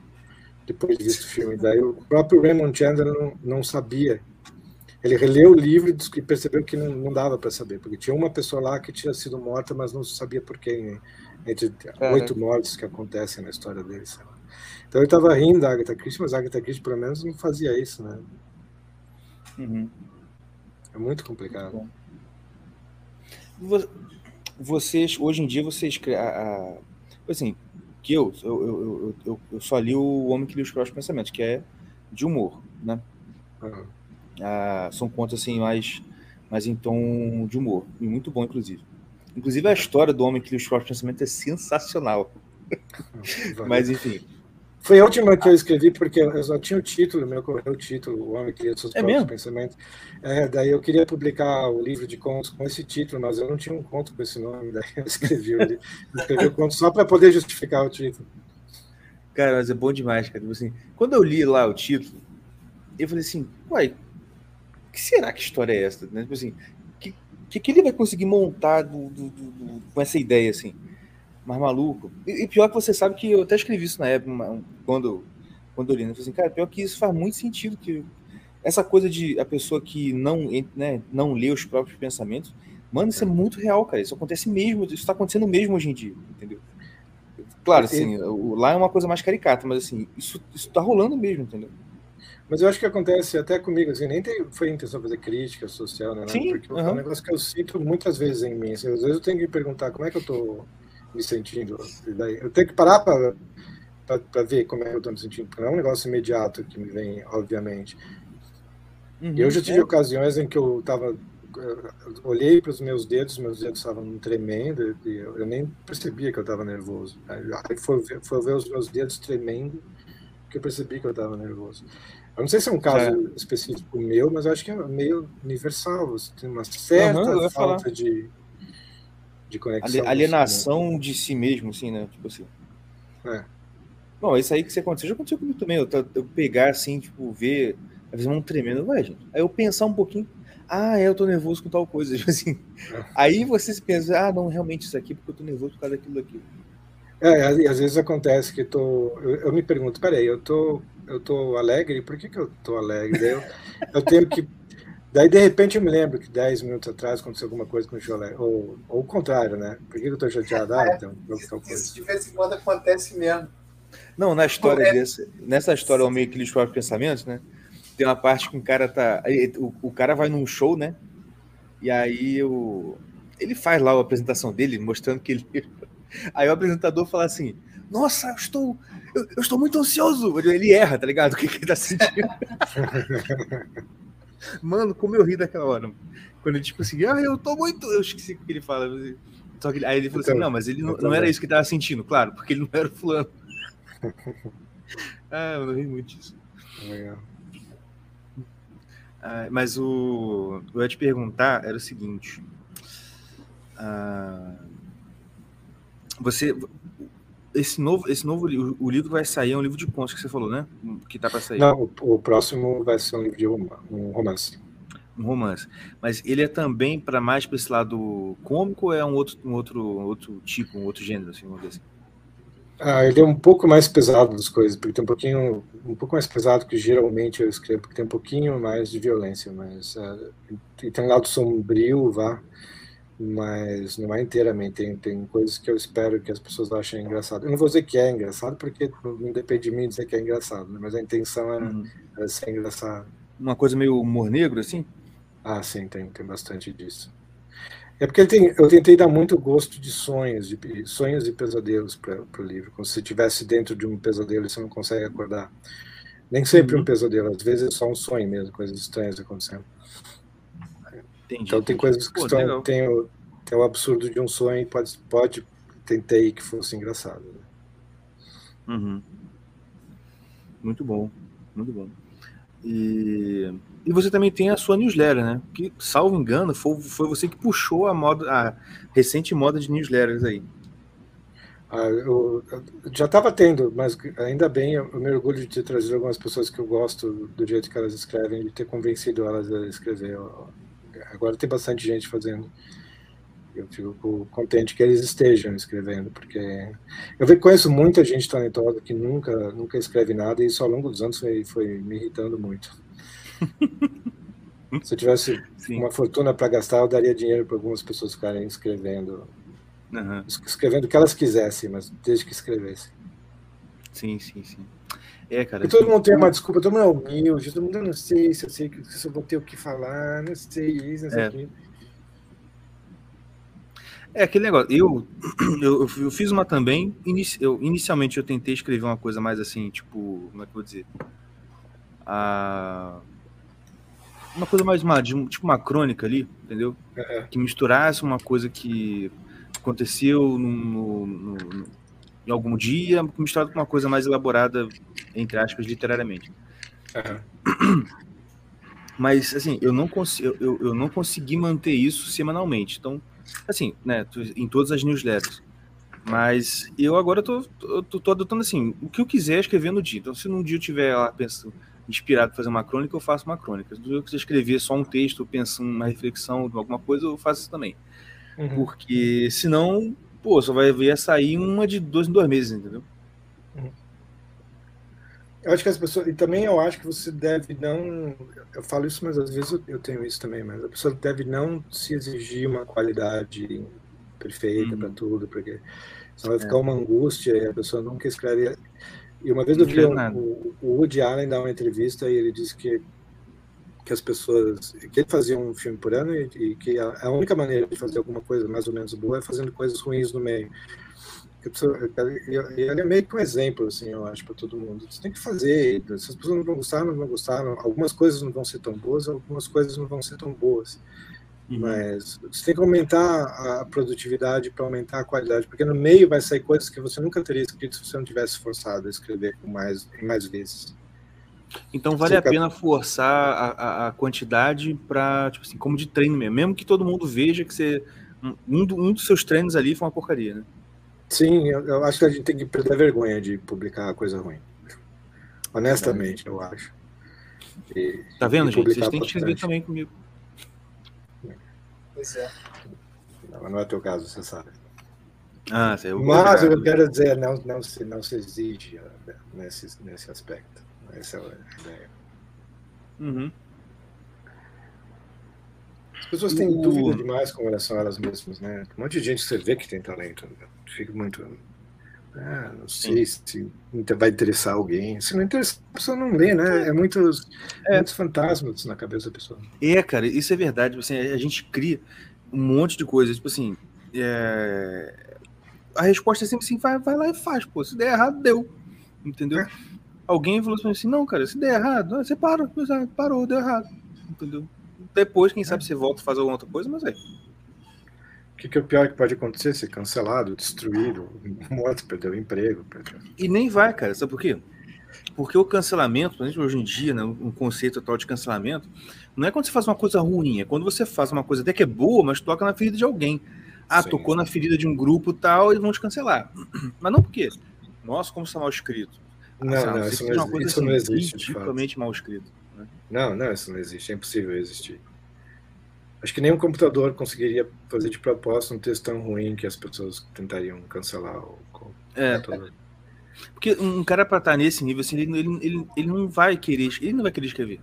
Depois de visto o filme. Daí o próprio Raymond Chandler não, não sabia. Ele releu o livro e percebeu que não, não dava para saber, porque tinha uma pessoa lá que tinha sido morta, mas não sabia por quem. Entre oito mortes que acontecem na história dele. Então eu estava rindo da Agatha Christie, mas a Agatha Christie pelo menos não fazia isso, né? Uhum. É muito complicado. Muito vocês, hoje em dia, vocês. A, assim, que eu eu, eu, eu, eu, só li O Homem que Lia os Próprios Pensamentos, que é de humor, né? Uhum. Ah, são contos assim, mais, mais em tom de humor. E muito bom, inclusive. Inclusive, a história do Homem que Lia os Próprios Pensamentos é sensacional. Mas, enfim. Foi a última que eu escrevi, porque eu só tinha o título, meu correu o título, O Homem que Lia Seus é Próprios mesmo? Pensamentos. É, daí eu queria publicar o livro de contos com esse título, mas eu não tinha um conto com esse nome, daí eu escrevi o, eu escrevi o conto só para poder justificar o título. Cara, mas é bom demais, cara. Tipo assim, quando eu li lá o título, eu falei assim, uai, que será que história é essa? Né? Tipo assim, que, que, que ele vai conseguir montar do, do, do, com essa ideia, assim? mais maluco. E, e, pior que você sabe que eu até escrevi isso na época, quando, quando eu li, né? Eu falei assim, cara, pior que isso faz muito sentido, que essa coisa de a pessoa que não, né, não lê os próprios pensamentos, mano, isso é muito real, cara. Isso acontece mesmo, isso está acontecendo mesmo hoje em dia, entendeu? Claro, assim, lá é uma coisa mais caricata, mas assim, isso, isso tá rolando mesmo, entendeu? Mas eu acho que acontece até comigo, assim, nem tem, foi a intenção fazer crítica social, né? Sim, porque uhum. é um negócio que eu sinto muitas vezes em mim. Assim, às vezes eu tenho que me perguntar como é que eu tô me sentindo. Daí eu tenho que parar para ver como é que eu estou me sentindo, porque não é um negócio imediato que me vem, obviamente. Uhum, eu já tive é. ocasiões em que eu estava. Olhei para os meus dedos, meus dedos estavam tremendo, e eu, eu nem percebia que eu estava nervoso. Aí foi, foi ver os meus dedos tremendo que eu percebi que eu estava nervoso. Eu não sei se é um caso é. específico meu, mas eu acho que é meio universal. Você tem uma certa uhum, falta de de conexão. Alienação si de si mesmo, assim, né? Tipo assim. É. Bom, isso aí que você aconteceu, já aconteceu comigo também. Eu, eu pegar assim, tipo, ver, às vezes um tremendo, vai, gente. Aí eu pensar um pouquinho, ah, é, eu tô nervoso com tal coisa, tipo assim. É. Aí você se pensa, ah, não, realmente isso aqui, porque eu tô nervoso por causa daquilo daqui. É, às vezes acontece que tô, eu, eu me pergunto, peraí, eu tô, eu tô alegre, por que, que eu tô alegre? Eu, eu tenho que Daí, de repente, eu me lembro que 10 minutos atrás aconteceu alguma coisa com o Jolé. Ou, ou o contrário, né? Por que eu tô chateado? Ah, então, isso, isso de vez em quando acontece mesmo. Não, na história é... desse, nessa história, o meio que eles falam pensamentos, né? Tem uma parte que um cara tá. O, o cara vai num show, né? E aí o, ele faz lá a apresentação dele, mostrando que ele. Aí o apresentador fala assim: Nossa, eu estou. Eu, eu estou muito ansioso. Ele erra, tá ligado? O que, que ele tá sentindo? Mano, como eu ri daquela hora. Quando ele, tipo assim, ah, eu tô muito. Eu esqueci o que ele fala. Só que, aí ele falou assim: então, não, mas ele não, não era isso que ele tava sentindo, claro, porque ele não era o fulano. ah, eu não ri muito disso. Legal. Ah, mas o. Eu ia te perguntar era o seguinte. Ah, você esse novo, esse novo o livro vai sair, é um livro de contos que você falou, né? Que tá para sair. Não, o, próximo vai ser um livro de um romance. Um romance. Mas ele é também para mais para esse lado cômico ou é um outro, um outro, outro tipo, um outro gênero, assim, vamos dizer assim? Ah, ele é um pouco mais pesado das coisas, porque tem um pouquinho, um pouco mais pesado que geralmente eu escrevo, porque tem um pouquinho mais de violência, mas uh, tem um lado sombrio, vá mas não é inteiramente. Tem, tem coisas que eu espero que as pessoas achem engraçado. Eu não vou dizer que é engraçado, porque não depende de mim dizer que é engraçado, né? mas a intenção é, uhum. é ser engraçado. Uma coisa meio humor negro, assim? Ah, sim, tem, tem bastante disso. É porque tem, eu tentei dar muito gosto de sonhos, de sonhos e pesadelos para o livro. Como se estivesse dentro de um pesadelo e você não consegue acordar. Nem sempre uhum. um pesadelo, às vezes é só um sonho mesmo, coisas estranhas acontecendo. Entendi, então tem coisas que Pô, estão, tem, o, tem o absurdo de um sonho e pode, pode tentei que fosse engraçado. Né? Uhum. Muito bom, muito bom. E, e você também tem a sua newsletter, né? Que, salvo engano, foi, foi você que puxou a moda, a recente moda de newsletters aí. Ah, eu, eu, já estava tendo, mas ainda bem, eu, eu me orgulho de ter trazido algumas pessoas que eu gosto do jeito que elas escrevem, de ter convencido elas a escrever. Agora tem bastante gente fazendo. eu fico contente que eles estejam escrevendo, porque eu conheço muita gente talentosa que nunca, nunca escreve nada e isso ao longo dos anos foi, foi me irritando muito. Se eu tivesse Sim. uma fortuna para gastar, eu daria dinheiro para algumas pessoas ficarem escrevendo, uhum. escrevendo o que elas quisessem, mas desde que escrevessem. Sim, sim, sim. É, cara. E todo mundo tem uma desculpa, todo mundo é humilde, todo mundo não sei se eu sei se eu vou ter o que falar, não sei isso, não sei é. aquilo. É aquele negócio. Eu, eu, eu fiz uma também. Inici, eu, inicialmente eu tentei escrever uma coisa mais assim, tipo, como é que eu vou dizer? Ah, uma coisa mais uma, tipo uma crônica ali, entendeu? Que misturasse uma coisa que aconteceu no, no, no, em algum dia, misturado com uma coisa mais elaborada, entre aspas, literariamente. É. Mas assim, eu não consigo, eu, eu não consegui manter isso semanalmente. Então, Assim, né, em todas as newsletters. Mas eu agora tô, tô, tô, adotando assim, o que eu quiser escrever no dia. Então, se num dia eu tiver lá pensando, inspirado em fazer uma crônica, eu faço uma crônica. Se eu quiser escrever só um texto, pensando uma reflexão de alguma coisa, eu faço isso também. Uhum. Porque senão, pô, só vai ver sair uma de dois em dois meses, entendeu? Eu acho que as pessoas. E também eu acho que você deve não. Eu falo isso, mas às vezes eu, eu tenho isso também, mas a pessoa deve não se exigir uma qualidade perfeita uhum. para tudo, porque senão vai ficar é. uma angústia e a pessoa nunca escreve. E uma vez eu vi o, o Woody Allen dar uma entrevista e ele disse que que as pessoas que ele fazia um filme por ano e, e que a, a, única maneira de fazer alguma coisa mais ou menos boa é fazendo coisas ruins no meio ele é meio que um exemplo, assim, eu acho, para todo mundo. Você tem que fazer. Se as pessoas não vão gostar, não vão gostar. Algumas coisas não vão ser tão boas, algumas coisas não vão ser tão boas. Uhum. Mas você tem que aumentar a produtividade para aumentar a qualidade, porque no meio vai sair coisas que você nunca teria escrito se você não tivesse forçado a escrever com mais, mais vezes. Então vale a pena forçar a, a, a quantidade para, tipo assim, como de treino mesmo. Mesmo que todo mundo veja que você. Um, um dos seus treinos ali foi uma porcaria, né? Sim, eu, eu, acho que a gente tem que perder vergonha de publicar coisa ruim. Honestamente, eu acho. E, tá vendo, gente? Vocês têm que escrever também comigo. Pois é. Não, não é teu caso, você sabe. Ah, eu Mas eu quero dizer, não, não, se, não se exige né, nesse, nesse aspecto. Essa é a ideia. Uhum. As pessoas têm dúvida demais com relação a elas mesmas, né? Um monte de gente que você vê que tem talento. Né? Fica muito. Ah, não sei se vai interessar alguém. Se não interessa, a pessoa não lê, né? É muitos, é. muitos fantasmas na cabeça da pessoa. É, cara, isso é verdade. Assim, a gente cria um monte de coisas. Tipo assim, é... a resposta é sempre assim: vai, vai lá e faz. Pô, se der errado, deu. Entendeu? É. Alguém falou assim: não, cara, se der errado, você para, parou, deu errado. Entendeu? Depois, quem sabe, você volta a fazer alguma outra coisa, mas é. O que, que é o pior que pode acontecer? Ser cancelado, destruído, morto, perder o emprego. E nem vai, cara. Sabe por quê? Porque o cancelamento, hoje em dia, né, um conceito atual de cancelamento, não é quando você faz uma coisa ruim, é quando você faz uma coisa até que é boa, mas toca na ferida de alguém. Ah, Sim. tocou na ferida de um grupo tal, e vão te cancelar. Mas não por quê? Nossa, como está mal escrito. Não, não, isso, não, isso assim, não existe. Tipicamente mal escrito. Não, não, isso não existe, é impossível existir. Acho que nenhum computador conseguiria fazer de propósito um texto tão ruim que as pessoas tentariam cancelar o é, Porque um cara para estar nesse nível, assim, ele, ele, ele, ele, não vai querer, ele não vai querer escrever.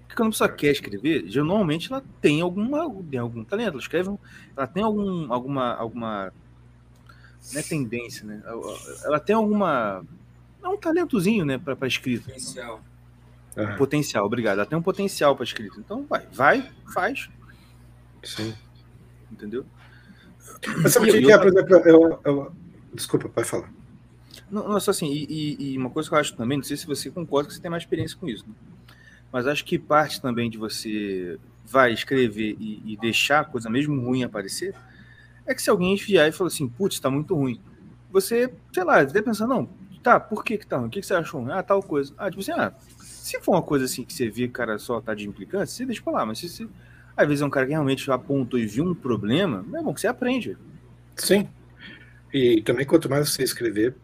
Porque quando a pessoa quer escrever, geralmente ela tem alguma, tem algum talento, ela escreve, ela tem algum, alguma, alguma, não é tendência, né? Ela tem alguma, é um talentozinho, né, para escrita. Potencial. Uhum. Potencial, obrigado. Ela tem um potencial para escrita. Então vai, vai, faz. Sim. Entendeu? Mas sabe o que, que é, por exemplo, eu, eu... desculpa, pode falar. Não, não só assim, e, e, uma coisa que eu acho também, não sei se você concorda que você tem mais experiência com isso, né? mas acho que parte também de você vai escrever e, e, deixar a coisa mesmo ruim aparecer, é que se alguém enviar e falar assim, putz, tá muito ruim, você, sei lá, deve pensar, não, tá, por que que tá ruim? O que, que você achou? Ah, tal coisa. Ah, tipo assim, ah, se for uma coisa assim que você vê, cara, só tá de implicância, você deixa pra lá. Mas se, se às vezes é um cara que realmente apontou e viu um problema, é bom que você aprende. Sim. E também quanto mais você escrever,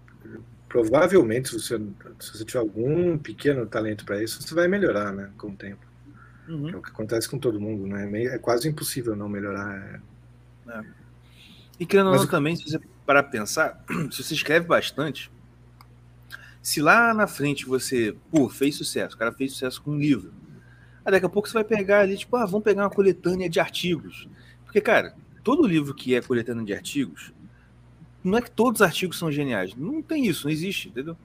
provavelmente, se você, se você tiver algum pequeno talento para isso, você vai melhorar, né, com o tempo. Uhum. É o que acontece com todo mundo, né? É, é quase impossível não melhorar. É. E querendo ou não o- também, se você parar pensar, se você escreve bastante, se lá na frente você, pô, fez sucesso, o cara fez sucesso com um livro, aí daqui a pouco você vai pegar ali, tipo, ah, vamos pegar uma coletânea de artigos. Porque, cara, todo livro que é coletânea de artigos, não é que todos os artigos são geniais. Não tem isso, não existe, entendeu?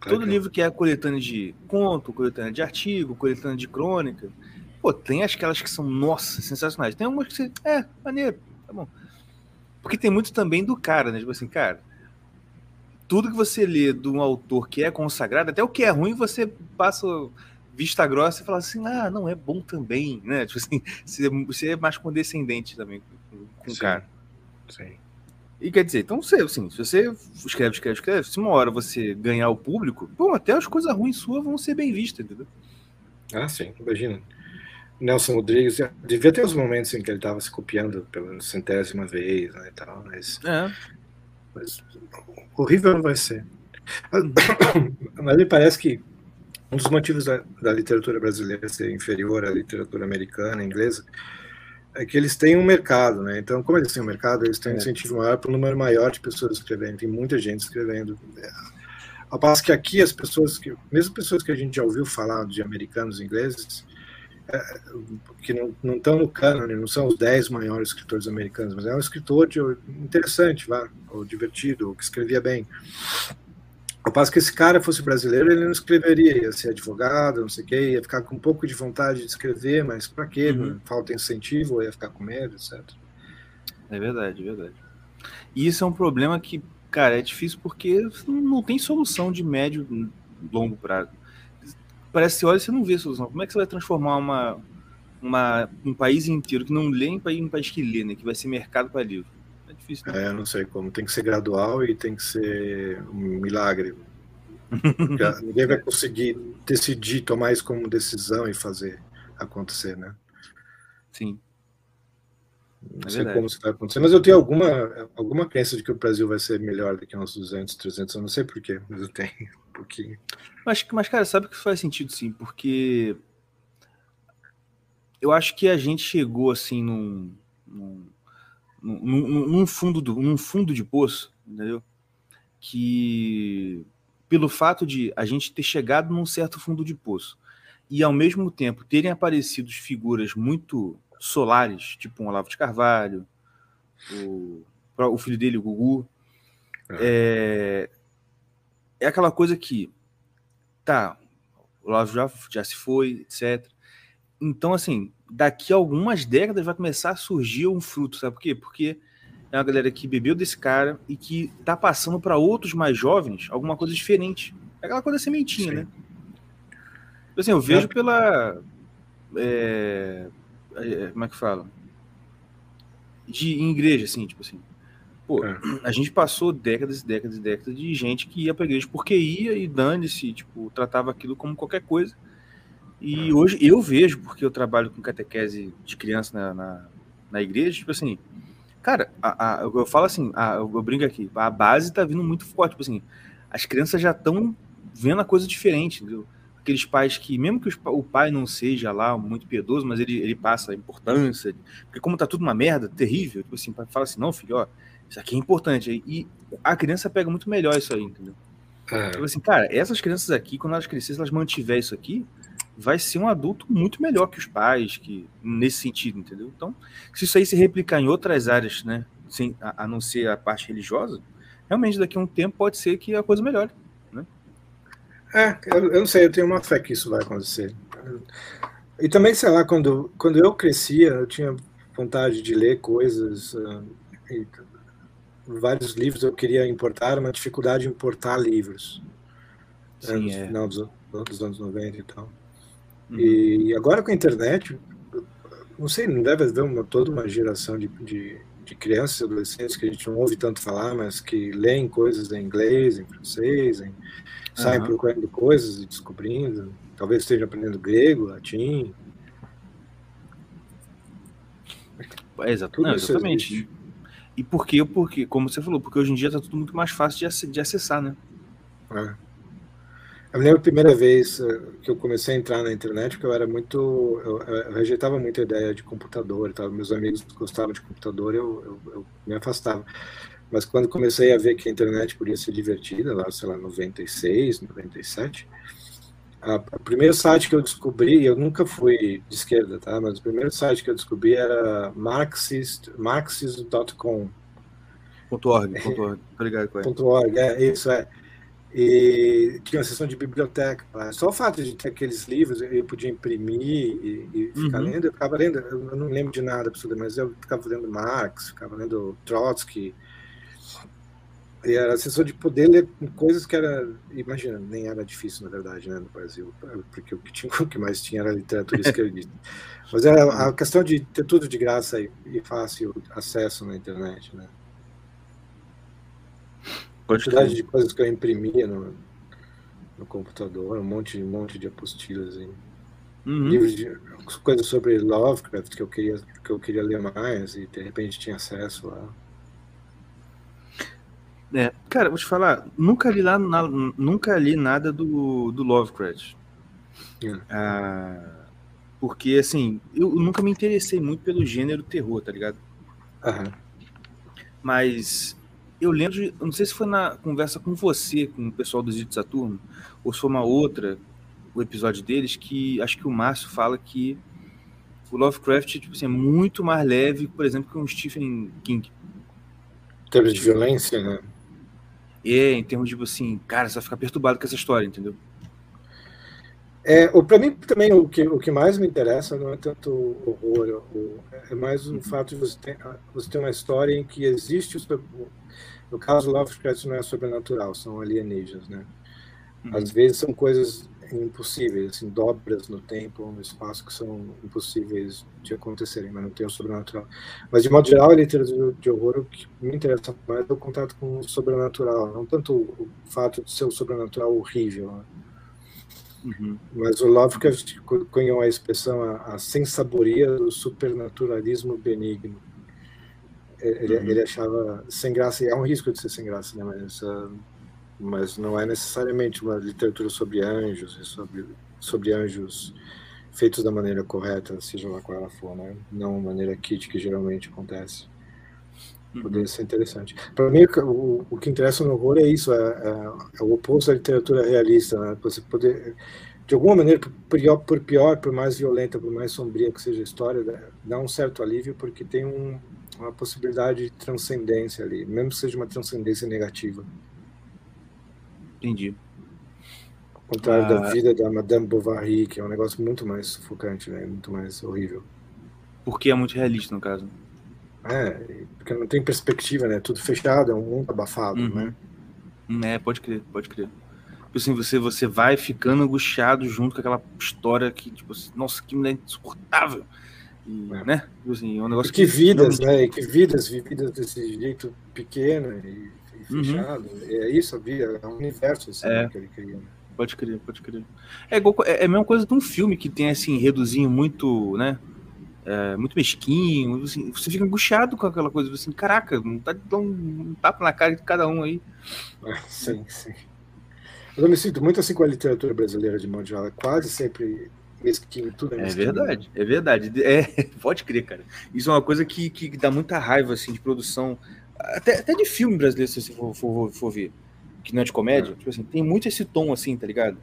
Claro Todo livro que é coletânea de conto, coletânea de artigo, coletânea de crônica, pô, tem aquelas que são, nossa, sensacionais. Tem umas que você, é, maneiro, tá bom. Porque tem muito também do cara, né? Tipo assim, cara, tudo que você lê de um autor que é consagrado, até o que é ruim, você passa vista grossa e fala assim, ah, não, é bom também, né? Tipo assim, você, é mais condescendente também com, o cara. Sim. E quer dizer, então você, assim, se você escreve, escreve, escreve, se uma hora você ganhar o público, bom, até as coisas ruins suas vão ser bem vistas, entendeu? Ah, sim, imagina. Nelson Rodrigues, devia ter os momentos em que ele estava se copiando pela centésima vez, né, e tal, mas, É. mas horrível não vai ser. Mas me parece que um dos motivos da, da literatura brasileira ser inferior à literatura americana, inglesa, é que eles têm um mercado, né? Então, como eles têm um mercado, eles têm um É. incentivo maior para um número maior de pessoas escrevendo. Tem muita gente escrevendo. Ao passo que aqui as pessoas, que, mesmo pessoas que a gente já ouviu falar de americanos e ingleses, que não, não estão no cânone, não são os 10 maiores escritores americanos, mas é um escritor de, interessante, vá, ou divertido, ou que escrevia bem. Ao passo que esse cara fosse brasileiro, ele não escreveria, ia ser advogado, não sei o quê, ia ficar com um pouco de vontade de escrever, mas para quê? Uhum. Falta incentivo, ia ficar com medo, etc. É verdade, é verdade. E isso é um problema que, cara, é difícil porque não tem solução de médio longo prazo. Parece que você olha e você não vê solução. Como é que você vai transformar uma, uma, um país inteiro que não lê em país, um país que lê, né? Que vai ser mercado para livro? É difícil, né? É, não sei como. Tem que ser gradual e tem que ser um milagre. Ninguém vai conseguir decidir, tomar isso como decisão e fazer acontecer, né? Sim. Não É sei verdade. como isso vai acontecer, mas eu tenho alguma, alguma crença de que o Brasil vai ser melhor daqui a uns 200, 300 anos. Não sei porquê, mas eu tenho pouquinho. Mas, mas, cara, sabe que faz sentido sim, porque eu acho que a gente chegou assim num, num, num, num fundo do, num fundo de poço, entendeu? Que pelo fato de a gente ter chegado num certo fundo de poço e ao mesmo tempo terem aparecido figuras muito solares, tipo um Olavo de Carvalho, o, o filho dele, o Gugu, é, é aquela coisa que tá, o já, já se foi, etc. Então, assim, daqui a algumas décadas vai começar a surgir um fruto, sabe por quê? Porque é uma galera que bebeu desse cara e que tá passando para outros mais jovens alguma coisa diferente. É aquela coisa sementinha, Sim. né? Assim, eu vejo pela. é, é, como é que fala? De, em igreja, assim, tipo assim. Pô, É. a gente passou décadas e décadas e décadas de gente que ia pra igreja porque ia e dane-se, tipo, tratava aquilo como qualquer coisa. E hoje eu vejo, porque eu trabalho com catequese de criança na, na, na igreja, tipo assim, cara, a, a- eu falo assim, a- eu brinco aqui, a base tá vindo muito forte, tipo assim, as crianças já estão vendo a coisa diferente, entendeu? Aqueles pais que, mesmo que os o pai não seja lá muito piedoso, mas ele, ele passa a importância, porque como tá tudo uma merda, terrível, tipo assim, fala assim, não, filho, ó, isso aqui é importante. E a criança pega muito melhor isso aí, entendeu? É, Tipo assim, cara, essas crianças aqui, quando elas crescerem, se elas mantiverem isso aqui, vai ser um adulto muito melhor que os pais, que nesse sentido, entendeu? Então, se isso aí se replicar em outras áreas, né, sem, a, a não ser a parte religiosa, realmente daqui a um tempo pode ser que a coisa melhore. É, eu, eu não sei, eu tenho uma fé que isso vai acontecer. E também, sei lá, quando, quando eu crescia, eu tinha vontade de ler coisas, ah, e vários livros eu queria importar, uma dificuldade de importar livros. Sim, no é. final dos, dos anos 90 e tal. Uhum. E agora com a internet, não sei, não deve haver uma, toda uma geração de, de, de crianças e adolescentes que a gente não ouve tanto falar, mas que leem coisas em inglês, em francês, em, saem Aham. procurando coisas e descobrindo. Talvez estejam aprendendo grego, latim. É, exato, Tudo não, isso exatamente. E por quê? Porque, como você falou, porque hoje em dia tá tudo muito mais fácil de, ac- de acessar, né? É. Eu lembro a primeira vez eh, que eu comecei a entrar na internet, porque eu era muito. Eu, eu rejeitava muito a ideia de computador e tal. Meus amigos gostavam de computador, eu, eu, eu, me afastava. Mas quando comecei a ver que a internet podia ser divertida, lá, sei lá, 96, 97, a, o primeiro site que eu descobri, eu nunca fui de esquerda, tá? Mas o primeiro site que eu descobri era marxist, marxist.com. .org, .org, obrigado ele. .org, é, isso é. E tinha uma sessão de biblioteca. Só o fato de ter aqueles livros, eu podia imprimir e, e ficar uhum. lendo, eu ficava lendo, eu não lembro de nada, mas eu ficava lendo Marx, ficava lendo Trotsky, era a sensação de poder ler coisas que era, imagina, nem era difícil na verdade, né, no Brasil, porque o que, tinha, o que mais tinha era literatura esquerdista. Mas era a questão de ter tudo de graça e, e fácil acesso na internet, né. A quantidade de coisas que eu imprimia no, no computador, um monte, um monte de apostilas, e uhum. livros de coisas sobre Lovecraft que eu queria que eu queria ler mais e de repente tinha acesso lá. É, cara, vou te falar, nunca li, lá, na, nunca li nada do, do Lovecraft. É. Ah, porque, assim, eu nunca me interessei muito pelo gênero terror, tá ligado? Uhum. Mas eu lembro, de, eu não sei se foi na conversa com você, com o pessoal do Zito Saturno, ou se foi uma outra, o episódio deles, que acho que o Márcio fala que o Lovecraft tipo assim, é muito mais leve, por exemplo, que um Stephen King. Em termos de violência, né? É, em termos de, assim, cara, você vai ficar perturbado com essa história, entendeu? É, para mim também o que, o que mais me interessa não é tanto o horror, o, é mais o uhum. fato de você ter, você ter uma história em que existe, o, no caso Lovecraft não é sobrenatural, são alienígenas, né? Uhum. Às vezes são coisas impossíveis, assim, dobras no tempo, no espaço que são impossíveis de acontecerem, mas não tem o sobrenatural. Mas, de modo geral, a literatura de horror, o que me interessa mais é o contato com o sobrenatural, não tanto o fato de ser o sobrenatural horrível, né? uhum. mas o Lovecraft cunhou a expressão a, a sensaboria do supernaturalismo benigno. Ele, uhum. ele achava sem graça, e é um risco de ser sem graça, né? mas... Uh, mas não é necessariamente uma literatura sobre anjos e sobre, sobre anjos feitos da maneira correta, seja lá qual ela for, né? Não a maneira kit que geralmente acontece. Uhum. Poderia ser interessante. Para mim, o, o que interessa no horror é isso, é, é, é o oposto da literatura realista, né? Você poder, de alguma maneira, por pior, por pior, por mais violenta, por mais sombria que seja a história, dá um certo alívio porque tem um, uma possibilidade de transcendência ali, mesmo que seja uma transcendência negativa. Entendi. Ao contrário ah, da vida da Madame Bovary, que é um negócio muito mais sufocante, né? Muito mais horrível. Porque é muito realista, no caso. É, porque não tem perspectiva, né? Tudo fechado, é um mundo abafado, uhum. né? Hum, é, pode crer, pode crer. Tipo assim, você, você vai ficando angustiado junto com aquela história que, tipo assim, nossa, que mulher insuportável. E, é. né? Tipo assim, é um negócio que, que vidas, né? E que vidas vividas desse jeito pequeno e. fechado. Uhum. É isso, Bia, é um universo assim, é. que ele cria. Pode crer, pode crer. É, igual, é, é a mesma coisa de um filme que tem assim, reduzinho muito, né? É, muito mesquinho. Assim, você fica angustiado com aquela coisa assim, caraca, não tá dando um tapa na cara de cada um aí. É, sim, sim. Eu me sinto muito assim com a literatura brasileira de modo geral. É quase sempre mesquinho, tudo é, é mesquinho. É verdade, é verdade. É, pode crer, cara. Isso é uma coisa que, que dá muita raiva assim, de produção até, até de filme brasileiro, se você for, for, for ver, que não é de comédia, é. tipo assim, tem muito esse tom assim, tá ligado?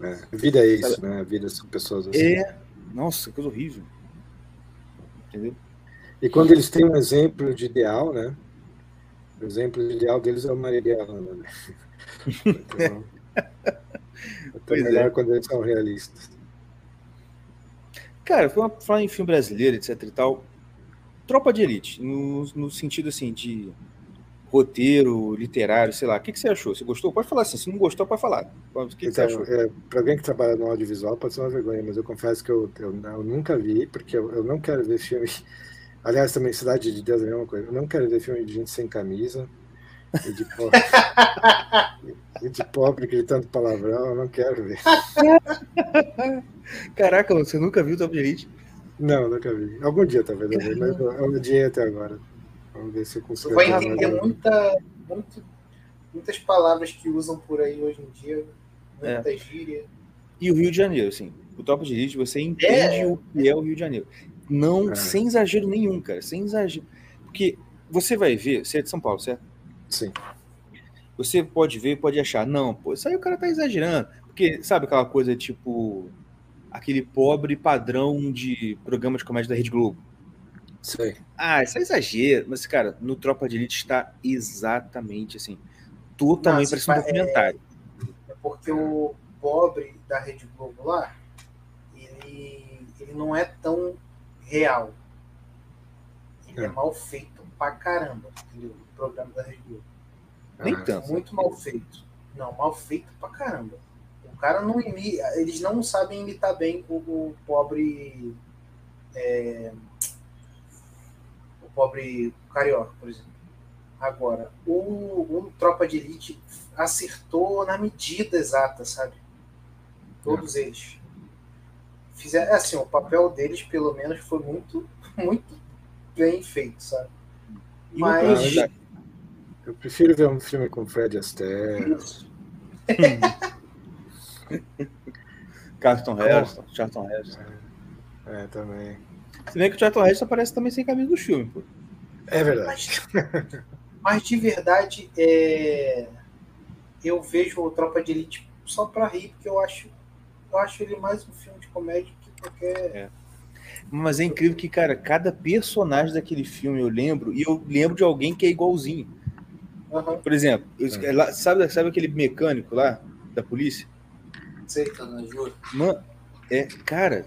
É, vida é isso, Sabe? né? Vida são pessoas assim. É, nossa, coisa horrível. Entendeu? E quando eles têm um exemplo de ideal, né? O exemplo de ideal deles é o Marighella, né? Então, até melhor é. quando eles são realistas. Cara, falar em filme brasileiro, etc e tal, Tropa de Elite, no, no sentido assim de roteiro, literário, sei lá. O que, que você achou? Você gostou? Pode falar assim. Se não gostou, pode falar. O que, que então, você achou? É, Para alguém que trabalha no audiovisual, pode ser uma vergonha, mas eu confesso que eu, eu, eu nunca vi, porque eu, eu, não quero ver filme. Aliás, também Cidade de Deus é a mesma coisa. Eu não quero ver filme de gente sem camisa e de pobre, e de pobre gritando palavrão. Eu não quero ver. Caraca, você nunca viu Top Elite? Não, nunca vi. Algum dia talvez eu vi, mas eu odiei até agora. Vamos ver se eu consigo. Você vai entender muita, muito, muitas palavras que usam por aí hoje em dia. muita gíria. E o Rio de Janeiro, assim, o Tropa de Elite, você entende É. o que é o Rio de Janeiro. Não, É. sem exagero nenhum, cara, sem exagero. Porque você vai ver, você é de São Paulo, certo? Sim. Você pode ver, pode achar, não, pô, isso aí o cara tá exagerando. Porque, sabe aquela coisa tipo, aquele pobre padrão de programa de comédia da Rede Globo? Sei. Ah, isso é exagero. Mas, cara, no Tropa de Elite está exatamente assim. Totalmente parece um fa- documentário. É porque o pobre da Rede Globo lá, ele, ele não é tão real. Ele é, É. mal feito pra caramba, entendeu? O programa da Rede Globo. Nem Ah, tanto. Muito mal feito. Não, mal feito pra caramba. O cara não imita, eles não sabem imitar bem o, o pobre. é, o pobre carioca, por exemplo. Agora, o, o Tropa de Elite acertou na medida exata, sabe? Todos eles. Fizeram, assim, o papel deles, pelo menos, foi muito, muito bem feito, sabe? Mas- Eu prefiro ver um filme com Fred Astaire. Carlton Heston, Charlton Heston. É, também. Se bem que o Charlton Heston aparece também sem camisa do filme, pô. É verdade. Mas, mas de verdade, é, eu vejo o Tropa de Elite só pra rir, porque eu acho, eu acho ele mais um filme de comédia que qualquer. Mas é incrível que, cara, cada personagem daquele filme eu lembro, e eu lembro de alguém que é igualzinho. Aham, Por exemplo, eu- É. lá- sabe, sabe aquele mecânico lá da polícia? Sei. Tá na jura? Mano, é, cara,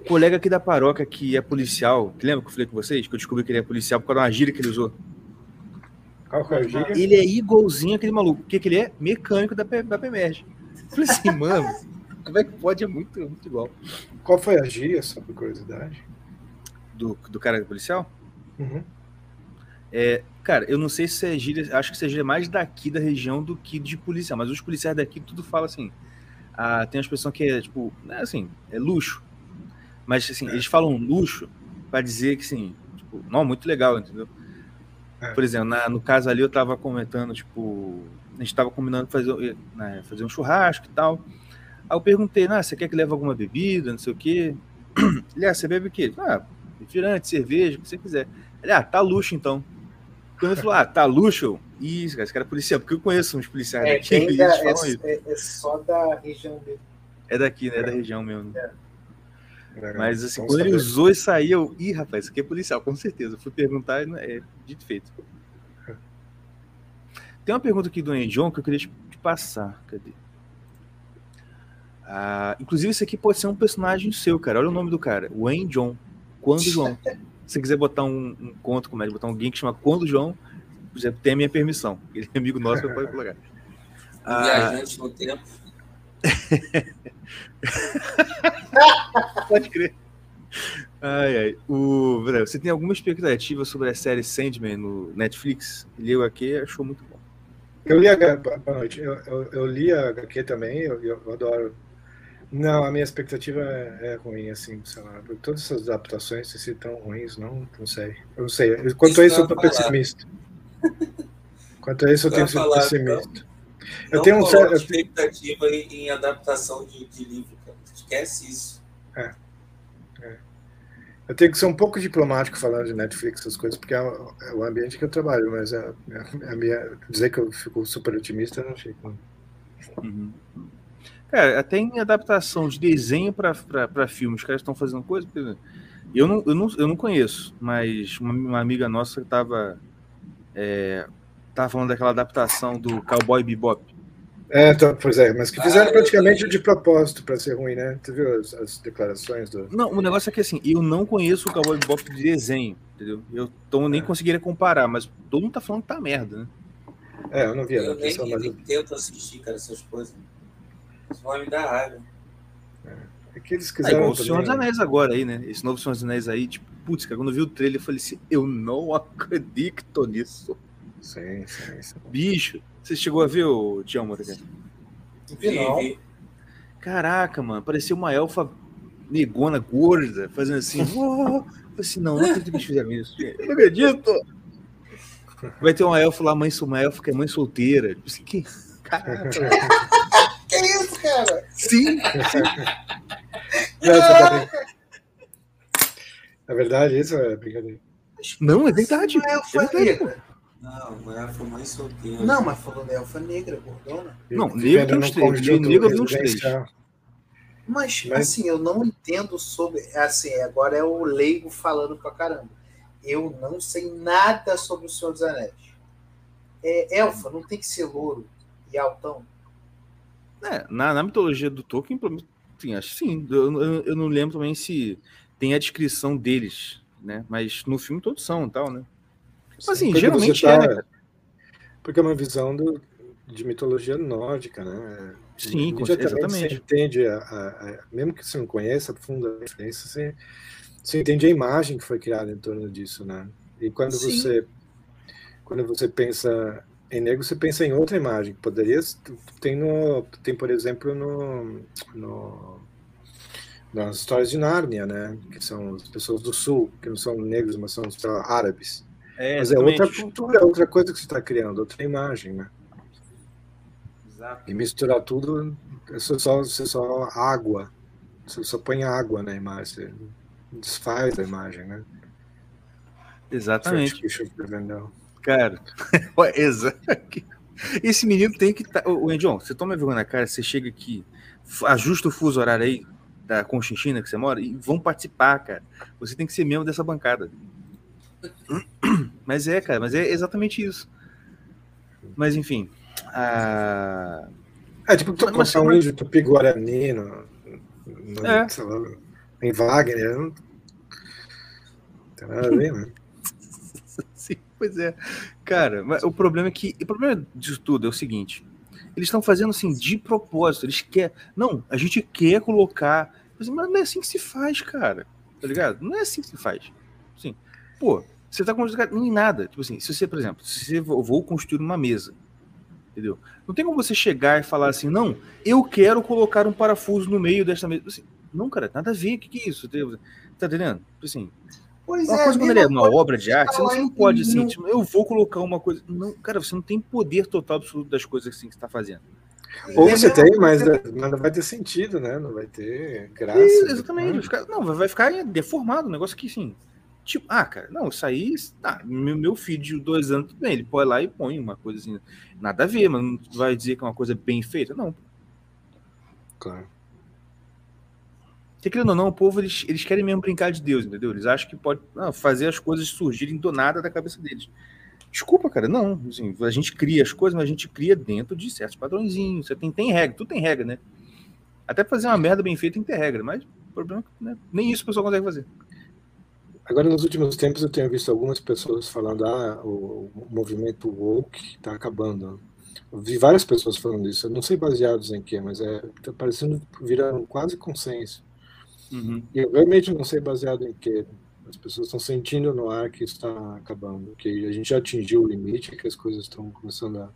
o colega aqui da paróquia que é policial, que lembra que eu falei com vocês? Que eu descobri que ele é policial por causa de uma gíria que ele usou. Qual que é a gíria? Ele é igualzinho aquele maluco. O que, que ele é? Mecânico da, P- da PEMERG. Eu Falei assim, mano, como é que pode? É muito, muito igual. Qual foi a gíria, só por curiosidade? Do, do cara policial? Uhum. Cara, eu não sei se é gíria, acho que seja mais daqui da região do que de policial, mas os policiais daqui tudo fala assim. Ah, tem uma expressão que é tipo, né, assim, é luxo. Mas assim, eles falam luxo pra dizer que assim, tipo, não, muito legal, entendeu? É. Por exemplo, na- no caso ali eu tava comentando, tipo, a gente tava combinando fazer, né, fazer um churrasco e tal. Aí eu perguntei, ah, você quer que leve alguma bebida, não sei o quê? Ele, ah, você bebe o quê? Ah, refrigerante, cerveja, o que você quiser. Ele, ah, tá luxo então. Quando ele falou, ah, tá luxo? Isso, cara, esse cara é policial, porque eu conheço uns policiais É, daqui, e da- eles é, é- é só da região dele. É daqui, né? É da região mesmo. Legal. Mas assim, Bom quando ele saber. usou isso aí, eu, ih, rapaz, isso aqui é policial, com certeza. Eu fui perguntar e é dito e feito. Tem uma pergunta aqui do Wayne John que eu queria te, te passar. Cadê? Ah, inclusive, esse aqui pode ser um personagem seu, cara. Olha o nome do cara. Wayne John. Quando João. Se você quiser botar um, um conto comédia, botar alguém que chama Quando João, já tem a minha permissão. Ele é amigo nosso, pode colocar. Ah, Viajante no tempo. Pode crer. Ai, ai. O, você tem alguma expectativa sobre a série Sandman no Netflix? Leu aqui achou muito bom. Eu li a H- boa noite. Eu, eu, eu li a HQ também, eu, eu adoro. Não, a minha expectativa é, é ruim, assim, sei lá. Todas essas adaptações, se tão ruins, não, não sei. Eu não sei. Quanto Isso a isso, que eu tô falar. pessimista. Quanto a isso, eu Eu tenho sido falar, pessimista. Eu Não tenho um certo. expectativa em, em adaptação de, de livro, cara. Esquece isso. Eu tenho que ser um pouco diplomático falando de Netflix, essas coisas, porque é o, é o ambiente que eu trabalho, mas a, a minha, dizer que eu fico super otimista, eu não fico. Uhum. Cara, até em adaptação de desenho para filme, os caras estão fazendo coisa. por exemplo, Eu não, eu, não, eu não conheço, mas uma, uma amiga nossa estava é, tava falando daquela adaptação do Cowboy Bebop. É, então, pois é, mas que fizeram Ah, eu praticamente também. de propósito para ser ruim, né? Tu viu as, as declarações do. Não, o negócio é que assim, eu não conheço o Cowboy Bebop de desenho, entendeu? Eu então, nem É. conseguiria comparar, mas todo mundo tá falando que tá merda, né? É, eu não vi a Eu nem, adaptação, mas nem tento assistir, cara, essas coisas. Isso vai me dar raiva. é que eles É quiseram. igual o Senhor dos também- Anéis agora aí, né? Esse novo Senhor dos Anéis aí, tipo, putz, cara, quando eu vi o trailer, eu falei assim, eu não acredito nisso. Sim, sim, sim. Bicho, você chegou a ver o Tião não. Vi- Caraca, mano, parecia uma elfa negona, gorda, fazendo assim. "Oh". Assim, não, não acredito que eles fizeram isso. Eu não acredito. Vai ter uma elfa lá, mãe, uma elfa que é mãe solteira. Tipo assim, que... Caraca, velho. Cara. Sim, Não, tá brin- É verdade, isso é brincadeira. Não, é verdade. Não é elfa É verdade, negra. Não, mas foi mãe solteira. Não, mas falou da elfa negra, gordona. Não, negro Vivendo tem uns três, de negro tem uns três. Mas, Mas- assim, eu não entendo sobre. Assim, agora é o leigo falando pra caramba. Eu não sei nada sobre o Senhor dos Anéis. É, elfa não tem que ser louro e altão. É, na, na mitologia do Tolkien, sim, acho que sim. Eu, eu, eu não lembro também se tem a descrição deles, né? Mas no filme todos são e tal, né? Mas assim, Porque geralmente você é, tá- né? Porque é uma visão do- de mitologia nórdica, né? Sim, exatamente. Você entende, a, a- a- mesmo que você não conheça a fundo a referência, você, você entende a imagem que foi criada em torno disso, né? E quando Sim. você quando você pensa em negro, você pensa em outra imagem. que Poderia tem no tem por exemplo no, no nas histórias de Nárnia, né? Que são as pessoas do sul, que não são negros, mas são lá, árabes. É, Mas é outra cultura, é outra coisa que você está criando, outra imagem, né? Exato. E misturar tudo, você só, você só água. Você só põe água na imagem, você desfaz a imagem, né? Exatamente. Cara, exato. Esse menino tem que estar. Tá... Ô, Endion, você toma vergonha na cara, você chega aqui, ajusta o fuso horário aí da Conchinchina que você mora e vão participar, cara. Você tem que ser membro dessa bancada. Mas é, cara, mas é exatamente isso. Mas enfim. A... É tipo tu Mas- mas- contar um índio tupi-guarani no, no, É. lá, em Wagner, não tem nada a ver, né? Pois é. Cara, mas o problema é que. O problema disso tudo é o seguinte: eles estão fazendo assim de propósito. Eles querem. Não, a gente quer colocar. Mas não é assim que se faz, cara. Tá ligado? Não é assim que se faz. Assim, pô, você tá construindo nem nada. Tipo assim, se você, por exemplo, se eu vou construir uma mesa. Entendeu? Não tem como você chegar e falar assim, não, eu quero colocar um parafuso no meio desta mesa. Assim, não, cara, nada a ver. O que, que é isso? Tá entendendo? Tipo Assim, Pois uma é, coisa quando ele é uma obra de arte, você não, não pode assim, no- tipo, eu vou colocar uma coisa. Não, cara, você não tem poder total absoluto das coisas assim que você está fazendo. Ou É você mesma tem, mas, coisa- mas não vai ter sentido, né? Não vai ter graça. E, exatamente. né? vai ficar- não, vai ficar deformado, um negócio que assim. Tipo, ah, cara, não, isso aí. Tá, meu, meu filho de dois anos, tudo bem, ele põe lá e põe uma coisa assim. Nada a ver, mas não vai dizer que é uma coisa bem feita. Não. Claro. Porque, querendo ou não, o povo, eles, eles querem mesmo brincar de Deus, entendeu? Eles acham que pode não, fazer as coisas surgirem do nada da cabeça deles. Desculpa, cara, não. Assim, a gente cria as coisas, mas a gente cria dentro de certos padrõezinhos. Você tem, tem regra, tudo tem regra, né? Até fazer uma merda bem feita tem que ter regra, mas o problema é que né, nem isso o pessoal consegue fazer. Agora, nos últimos tempos, eu tenho visto algumas pessoas falando: ah, o, movimento woke está acabando. Vi várias pessoas falando isso. Eu não sei baseados em quê, mas é tá parecendo virar quase consenso. Uhum. Eu realmente não sei baseado em quê. As pessoas estão sentindo no ar que está acabando, que a gente já atingiu o limite, que as coisas estão começando a.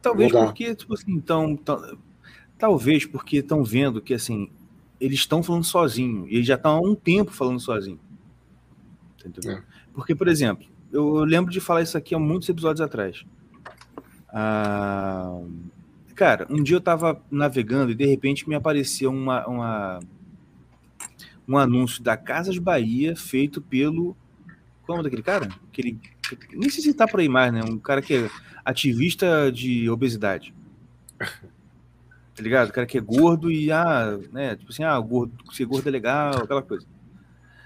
Talvez Mudar. porque, tipo assim, então, talvez porque estão vendo que assim, eles estão falando sozinho, e eles já estão há um tempo falando sozinho. Entendeu? É. Porque, por exemplo, eu, eu lembro de falar isso aqui há muitos episódios atrás. Ah, cara, um dia eu tava navegando e de repente me apareceu uma, uma- um anúncio da Casas Bahia feito pelo. Qual é o daquele cara? Aquele, nem sei se tá por aí mais, né? Um cara que é ativista de obesidade. Tá ligado? O cara que é gordo e, ah, né? Tipo assim, ah, gordo, ser gordo é legal, aquela coisa.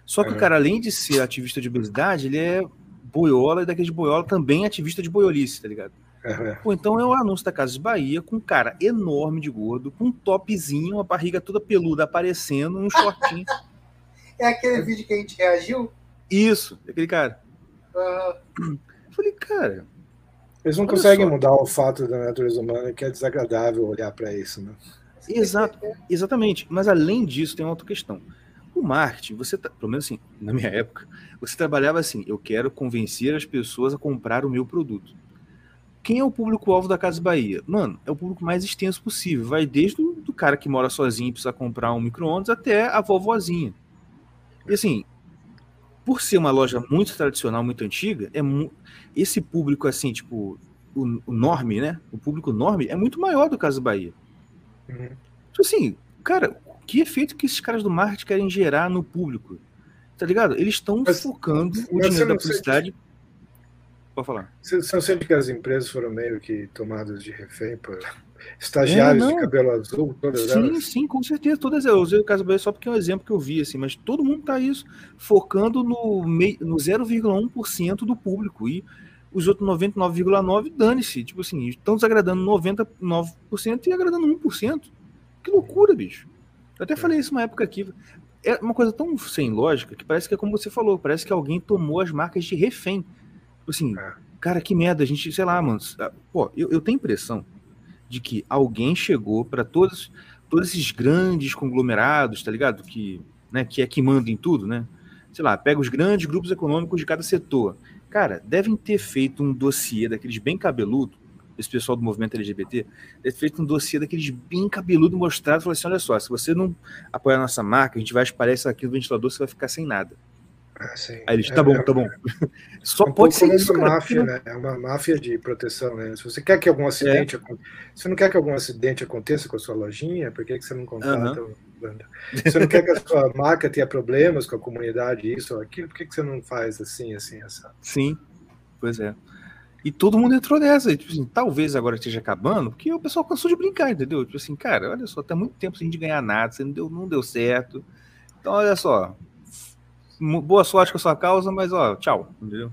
Só que o É. cara, além de ser ativista de obesidade, ele é boiola e daquele de boiola também é ativista de boiolice, tá ligado? Pô, então é o anúncio da Casas Bahia com um cara enorme de gordo, com um topzinho, uma barriga toda peluda aparecendo, um shortinho. É aquele vídeo que a gente reagiu? Isso, aquele cara. Ah, Eu falei, cara, Eles não conseguem só. mudar o fato da natureza humana que é desagradável olhar para isso, né? Exato, exatamente. Mas além disso, tem uma outra questão. O marketing, você, tá- pelo menos assim, na minha época, você trabalhava assim: eu quero convencer as pessoas a comprar o meu produto. Quem é o público-alvo da Casa Bahia? Mano, é o público mais extenso possível. Vai desde o do cara que mora sozinho e precisa comprar um micro-ondas até a vovozinha. E assim, por ser uma loja muito tradicional, muito antiga, é mu- esse público assim, tipo, o, o norme, né? O público norme é muito maior do Casa Bahia. Uhum. Tipo assim, cara, que efeito que esses caras do marketing querem gerar no público? Tá ligado? Eles estão focando o dinheiro da publicidade. Sente... Pode falar. Você não sente que as empresas foram meio que tomadas de refém por estagiários é, de cabelo azul, todas sim, elas? Sim, sim, com certeza. Todas eu usei o caso só porque é um exemplo que eu vi, assim, mas todo mundo tá isso, focando no, no 0,1% do público. E os outros 99,9% dane-se. Tipo assim, estão desagradando 99% e agradando 1%. Que loucura, bicho. Eu até falei isso uma época aqui. É uma coisa tão sem lógica que parece que é como você falou, parece que alguém tomou as marcas de refém. Tipo assim, é. cara, que merda, a gente, sei lá, mano. Ah, pô, eu, eu tenho impressão de que alguém chegou para todos, todos esses grandes conglomerados, tá ligado? Que, né, que é que manda em tudo, né? Sei lá, pega os grandes grupos econômicos de cada setor. Cara, devem ter feito um dossiê daqueles bem cabeludo, esse pessoal do movimento LGBT, deve ter feito um dossiê daqueles bem cabeludo mostrado, falou assim, olha só, se você não apoiar a nossa marca, a gente vai espalhar isso aqui no ventilador, você vai ficar sem nada. Ah, Aí eles, tá bom, tá bom. Só é um pode ser isso, uma máfia, né? É uma máfia de proteção, né? Se você quer que algum acidente, é. você não quer que algum acidente aconteça com a sua lojinha, por que, que você não contrata? Uhum. Você não quer que a sua marca tenha problemas com a comunidade, isso ou aquilo, por que, que você não faz assim, assim, essa? Sim, pois é. E todo mundo entrou nessa. Tipo assim, talvez agora esteja acabando, porque o pessoal cansou de brincar, entendeu? Tipo assim, cara, olha só, tá muito tempo sem de ganhar nada, você não deu, não deu certo. Então, olha só, boa sorte com a sua causa, mas ó, tchau, entendeu?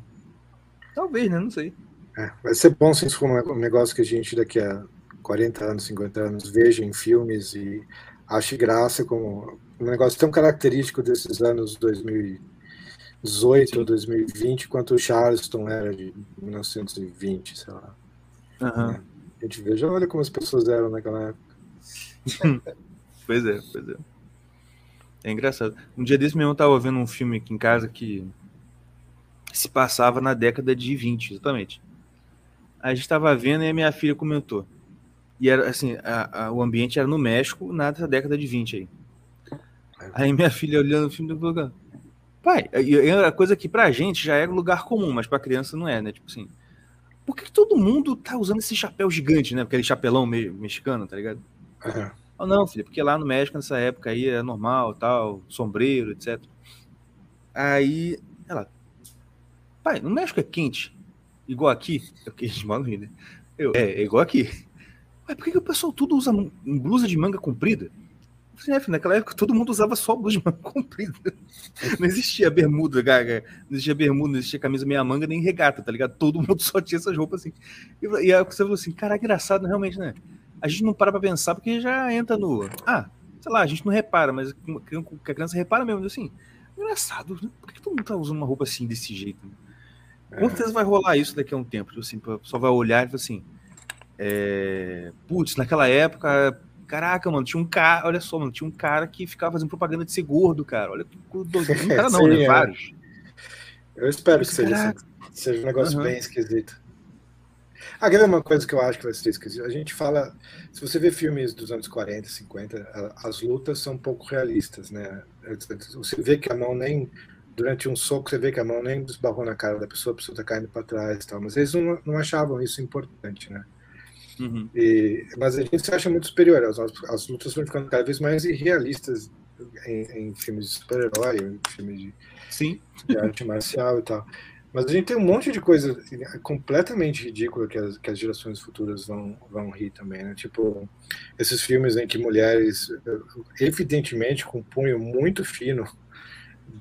Talvez, né? Não sei. É, vai ser bom se isso for um negócio que a gente daqui a 40 anos, 50 anos veja em filmes e ache graça como um negócio tão característico desses anos 2018 Sim. ou 2020 quanto o Charleston era de 1920, sei lá. Uhum. A gente veja, olha como as pessoas eram naquela época. pois é, pois é. É engraçado. Um dia desse mesmo eu tava vendo um filme aqui em casa que se passava na década de 20, exatamente. A gente tava vendo e a minha filha comentou. E era assim, a, a, o ambiente era no México, na década de 20 aí. Aí minha filha olhando o filme falou, pai, é a coisa que pra gente já é lugar comum, mas pra criança não é, né? Tipo assim, por que, que todo mundo tá usando esse chapéu gigante, né? Aquele chapelão meio mexicano, tá ligado? Uhum. Não, filho, porque lá no México, nessa época aí, é normal, tal, sombreiro, etc. Aí, ela, pai, no México é quente, igual aqui. É o que a gente mora no Rio, né? Eu, é, é igual aqui. Mas por que, que o pessoal tudo usa blusa de manga comprida? Assim, é, filho, naquela época todo mundo usava só blusa de manga comprida. Não existia bermuda, gaga. Não existia bermuda, não existia camisa meia manga, nem regata, tá ligado? Todo mundo só tinha essas roupas assim. E, e aí você falou assim, cara, engraçado, realmente, né? A gente não para pra pensar porque já entra no. Ah, sei lá, a gente não repara, mas que a criança repara mesmo, assim. Engraçado, né? por que todo mundo tá usando uma roupa assim desse jeito? Né? Com é. certeza vai rolar isso daqui a um tempo. Tipo assim, só vai olhar e falar assim. É... Putz, naquela época, caraca, mano, tinha um cara, olha só, mano, tinha um cara que ficava fazendo propaganda de ser gordo, cara. Olha que doido. Um cara não, Sim, né? É. Vários. Eu espero que seja, assim, seja um negócio uhum. bem esquisito. Ah, quer ver uma coisa que eu acho que vai ser esquisito? A gente fala, se você vê filmes dos anos 40, 50, as lutas são um pouco realistas, né? Você vê que a mão nem, durante um soco, você vê que a mão nem esbarrou na cara da pessoa, a pessoa tá caindo para trás e tal, mas eles não, não achavam isso importante, né? Uhum. E, mas a gente se acha muito superior, as, as lutas vão ficando cada vez mais irrealistas em, em filmes de super-herói, em filmes de, de arte marcial e tal. Mas a gente tem um monte de coisa completamente ridícula que as, que as gerações futuras vão, vão rir também, né? Tipo, esses filmes em que mulheres, evidentemente com um punho muito fino,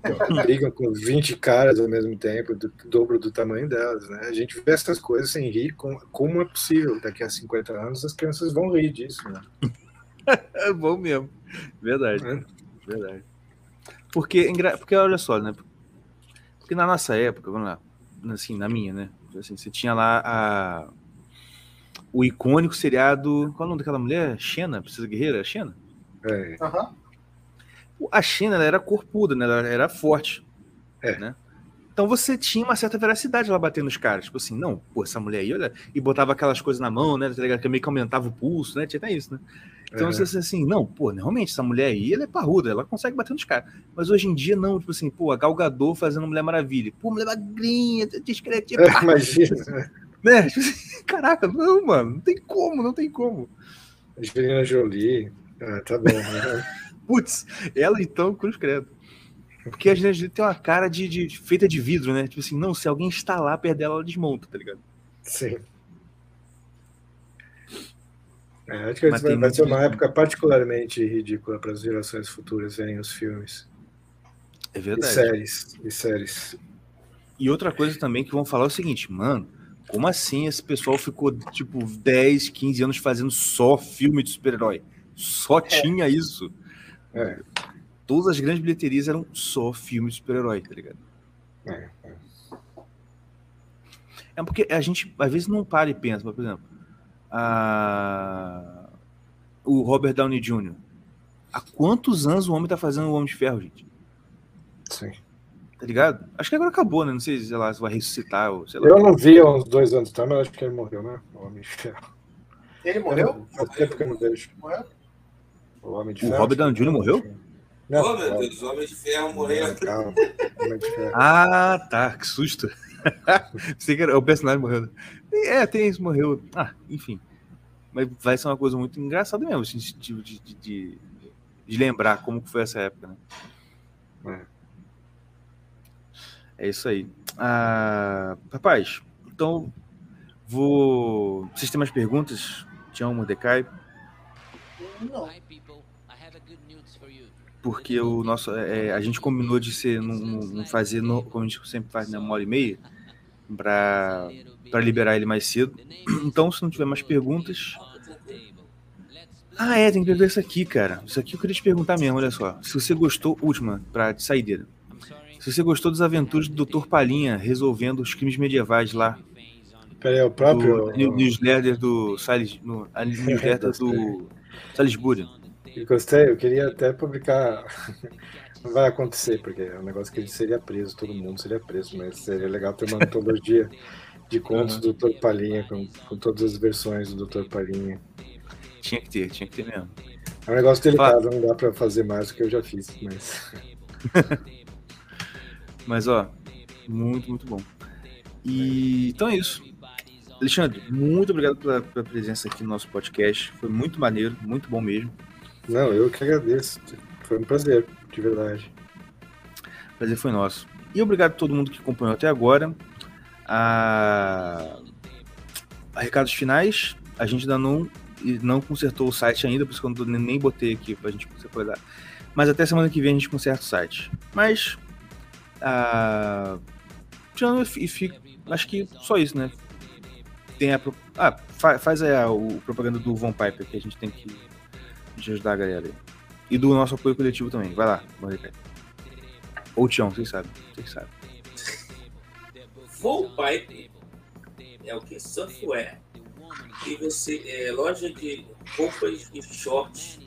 brigam com 20 caras ao mesmo tempo, do, do dobro do tamanho delas, né? A gente vê essas coisas sem rir, com, como é possível daqui a 50 anos as crianças vão rir disso, né? é bom mesmo. Verdade. É. Verdade. Porque, porque olha só, né? Porque na nossa época, vamos lá, assim, na minha, né? Assim, você tinha lá a, o icônico seriado. Qual é o nome daquela mulher? Xena, Precisa Guerreira? Xena? É. Uhum. A Xena ela era corpuda, né? Ela era forte. É. Né? Então você tinha uma certa veracidade lá batendo nos caras. Tipo assim, não, pô, essa mulher aí, olha. E botava aquelas coisas na mão, né? Tá que meio que aumentava o pulso, né? Tinha até isso, né? Então uhum. você assim, não, pô, realmente, essa mulher aí, ela é parruda, ela consegue bater nos caras. Mas hoje em dia, não, tipo assim, pô, a Galgador fazendo Mulher Maravilha. Pô, mulher magrinha, discreta. É, imagina. Né? Tipo assim, caraca, não, mano, não tem como, não tem como. Angelina Jolie. Ah, tá bom. né? Putz, ela então, cruz credo. Porque a Angelina Jolie tem uma cara de, de- feita de vidro, né? Tipo assim, não, se alguém está lá perto dela, ela desmonta, tá ligado? Sim. É, acho que Mas vai, vai ser uma época particularmente ridícula para as gerações futuras verem os filmes. É E verdade. séries. E séries. E outra coisa também que vão falar é o seguinte, mano, como assim esse pessoal ficou, tipo, 10, 15 anos fazendo só filme de super-herói? Só tinha isso. É, Todas as grandes bilheterias eram só filme de super-herói, tá ligado? é, é. É porque a gente, às vezes, não para e pensa, por exemplo, a- o Robert Downey Jr. Há quantos anos o homem tá fazendo o Homem de Ferro, gente? Sim. Tá ligado? Acho que agora acabou, né? Não sei, sei lá, se vai ressuscitar ou sei lá. Eu não vi há uns dois anos, tá? Mas acho que ele morreu, né? O Homem de Ferro. Ele morreu? Faz tempo que eu não vejo. Morreu? O Homem de O Ferro. Robert Downey Jr. morreu? Não, oh, meu o- Deus, o Homem de Ferro morreu. Calma. Homem de Ferro. Ah, tá, que susto. Pensei que era o personagem morreu. É, tem isso, morreu. Ah, enfim. Mas vai ser uma coisa muito engraçada mesmo, assim, de, de, de, de- de lembrar como foi essa época, né? É isso aí. Ah, rapaz, então vou. Vocês têm mais perguntas? Tião, Mordecai? Não. Porque o nosso, é, a gente combinou de ser, não, fazer, no, como a gente sempre faz, na uma hora e meia, para para liberar ele mais cedo. Então, se não tiver mais perguntas. Ah, é, tem que ver isso aqui, cara. Isso aqui eu queria te perguntar mesmo, olha só. Se você gostou, última, pra de saideira. Se você gostou das aventuras do Dr. Palhinha resolvendo os crimes medievais lá, Peraí, é o próprio. do new- newsletter do Salis, no, a newsletter do Salisbury. Eu gostei, eu queria até publicar. Não vai acontecer, porque é um negócio que ele seria preso, todo mundo seria preso, mas seria legal ter uma antologia de contos do Dr. Palhinha, com, com todas as versões do Dr. Palhinha. Tinha que ter, tinha que ter mesmo. É um negócio delicado, não dá pra fazer mais do que eu já fiz, mas. Mas, ó, muito, muito bom. E então é isso. Alexandre, muito obrigado pela, pela presença aqui no nosso podcast. Foi muito maneiro, muito bom mesmo. Não, eu que agradeço. Foi um prazer, de verdade. O prazer foi nosso. E obrigado a todo mundo que acompanhou até agora. A... a recados finais, a gente ainda não, não consertou o site ainda, por isso que eu não- nem botei aqui pra gente consertar. Mas até semana que vem a gente conserta o site. Mas. tirando e fica. Acho que só isso, né? Tem a. Ah, fa- faz aí a o propaganda do Von Piper, que a gente tem que ajudar a galera. E do nosso apoio coletivo também. Vai lá, Mordecai. Ou Tião, vocês sabem. Vocês sabem. Full Pipe é o que? Software. E você, é, loja de roupas e shorts,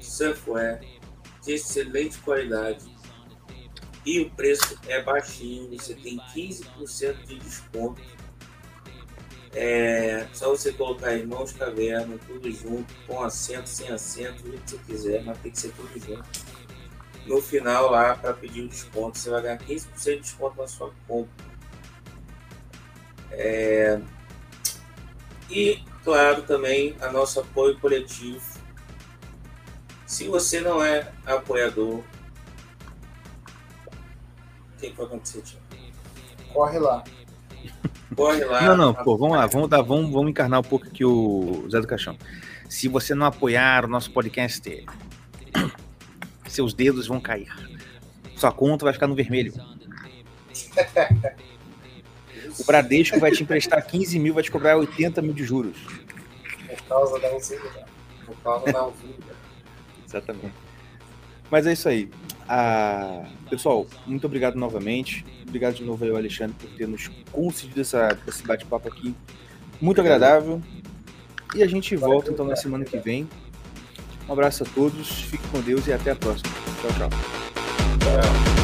software de excelente qualidade. E o preço é baixinho, você tem 15% de desconto. É só você colocar Irmãos Caverna, tudo junto, com acento, sem do jeito que você quiser, mas tem que ser tudo junto. No final lá, para pedir o desconto, você vai ganhar 15% de desconto na sua compra. É, E, claro, também a nosso apoio coletivo. Se você não é apoiador, o que, que vai acontecer, Tio? Corre lá. Corre lá. Não, não, pô, vamos lá, vamos, dar, vamos, vamos encarnar um pouco aqui o Zé do Caixão. Se você não apoiar o nosso podcast, seus dedos vão cair. Sua conta vai ficar no vermelho. O Bradesco vai te emprestar 15 mil, vai te cobrar 80 mil de juros. Por causa da usina. Por causa da vida. Exatamente. Mas é isso aí. Ah, pessoal, muito obrigado novamente. Obrigado de novo aí ao Alexandre por ter nos concedido essa, esse bate-papo aqui. Muito agradável. E a gente volta então na semana que vem. Um abraço a todos, fique com Deus e até a próxima. Tchau, tchau. Tchau.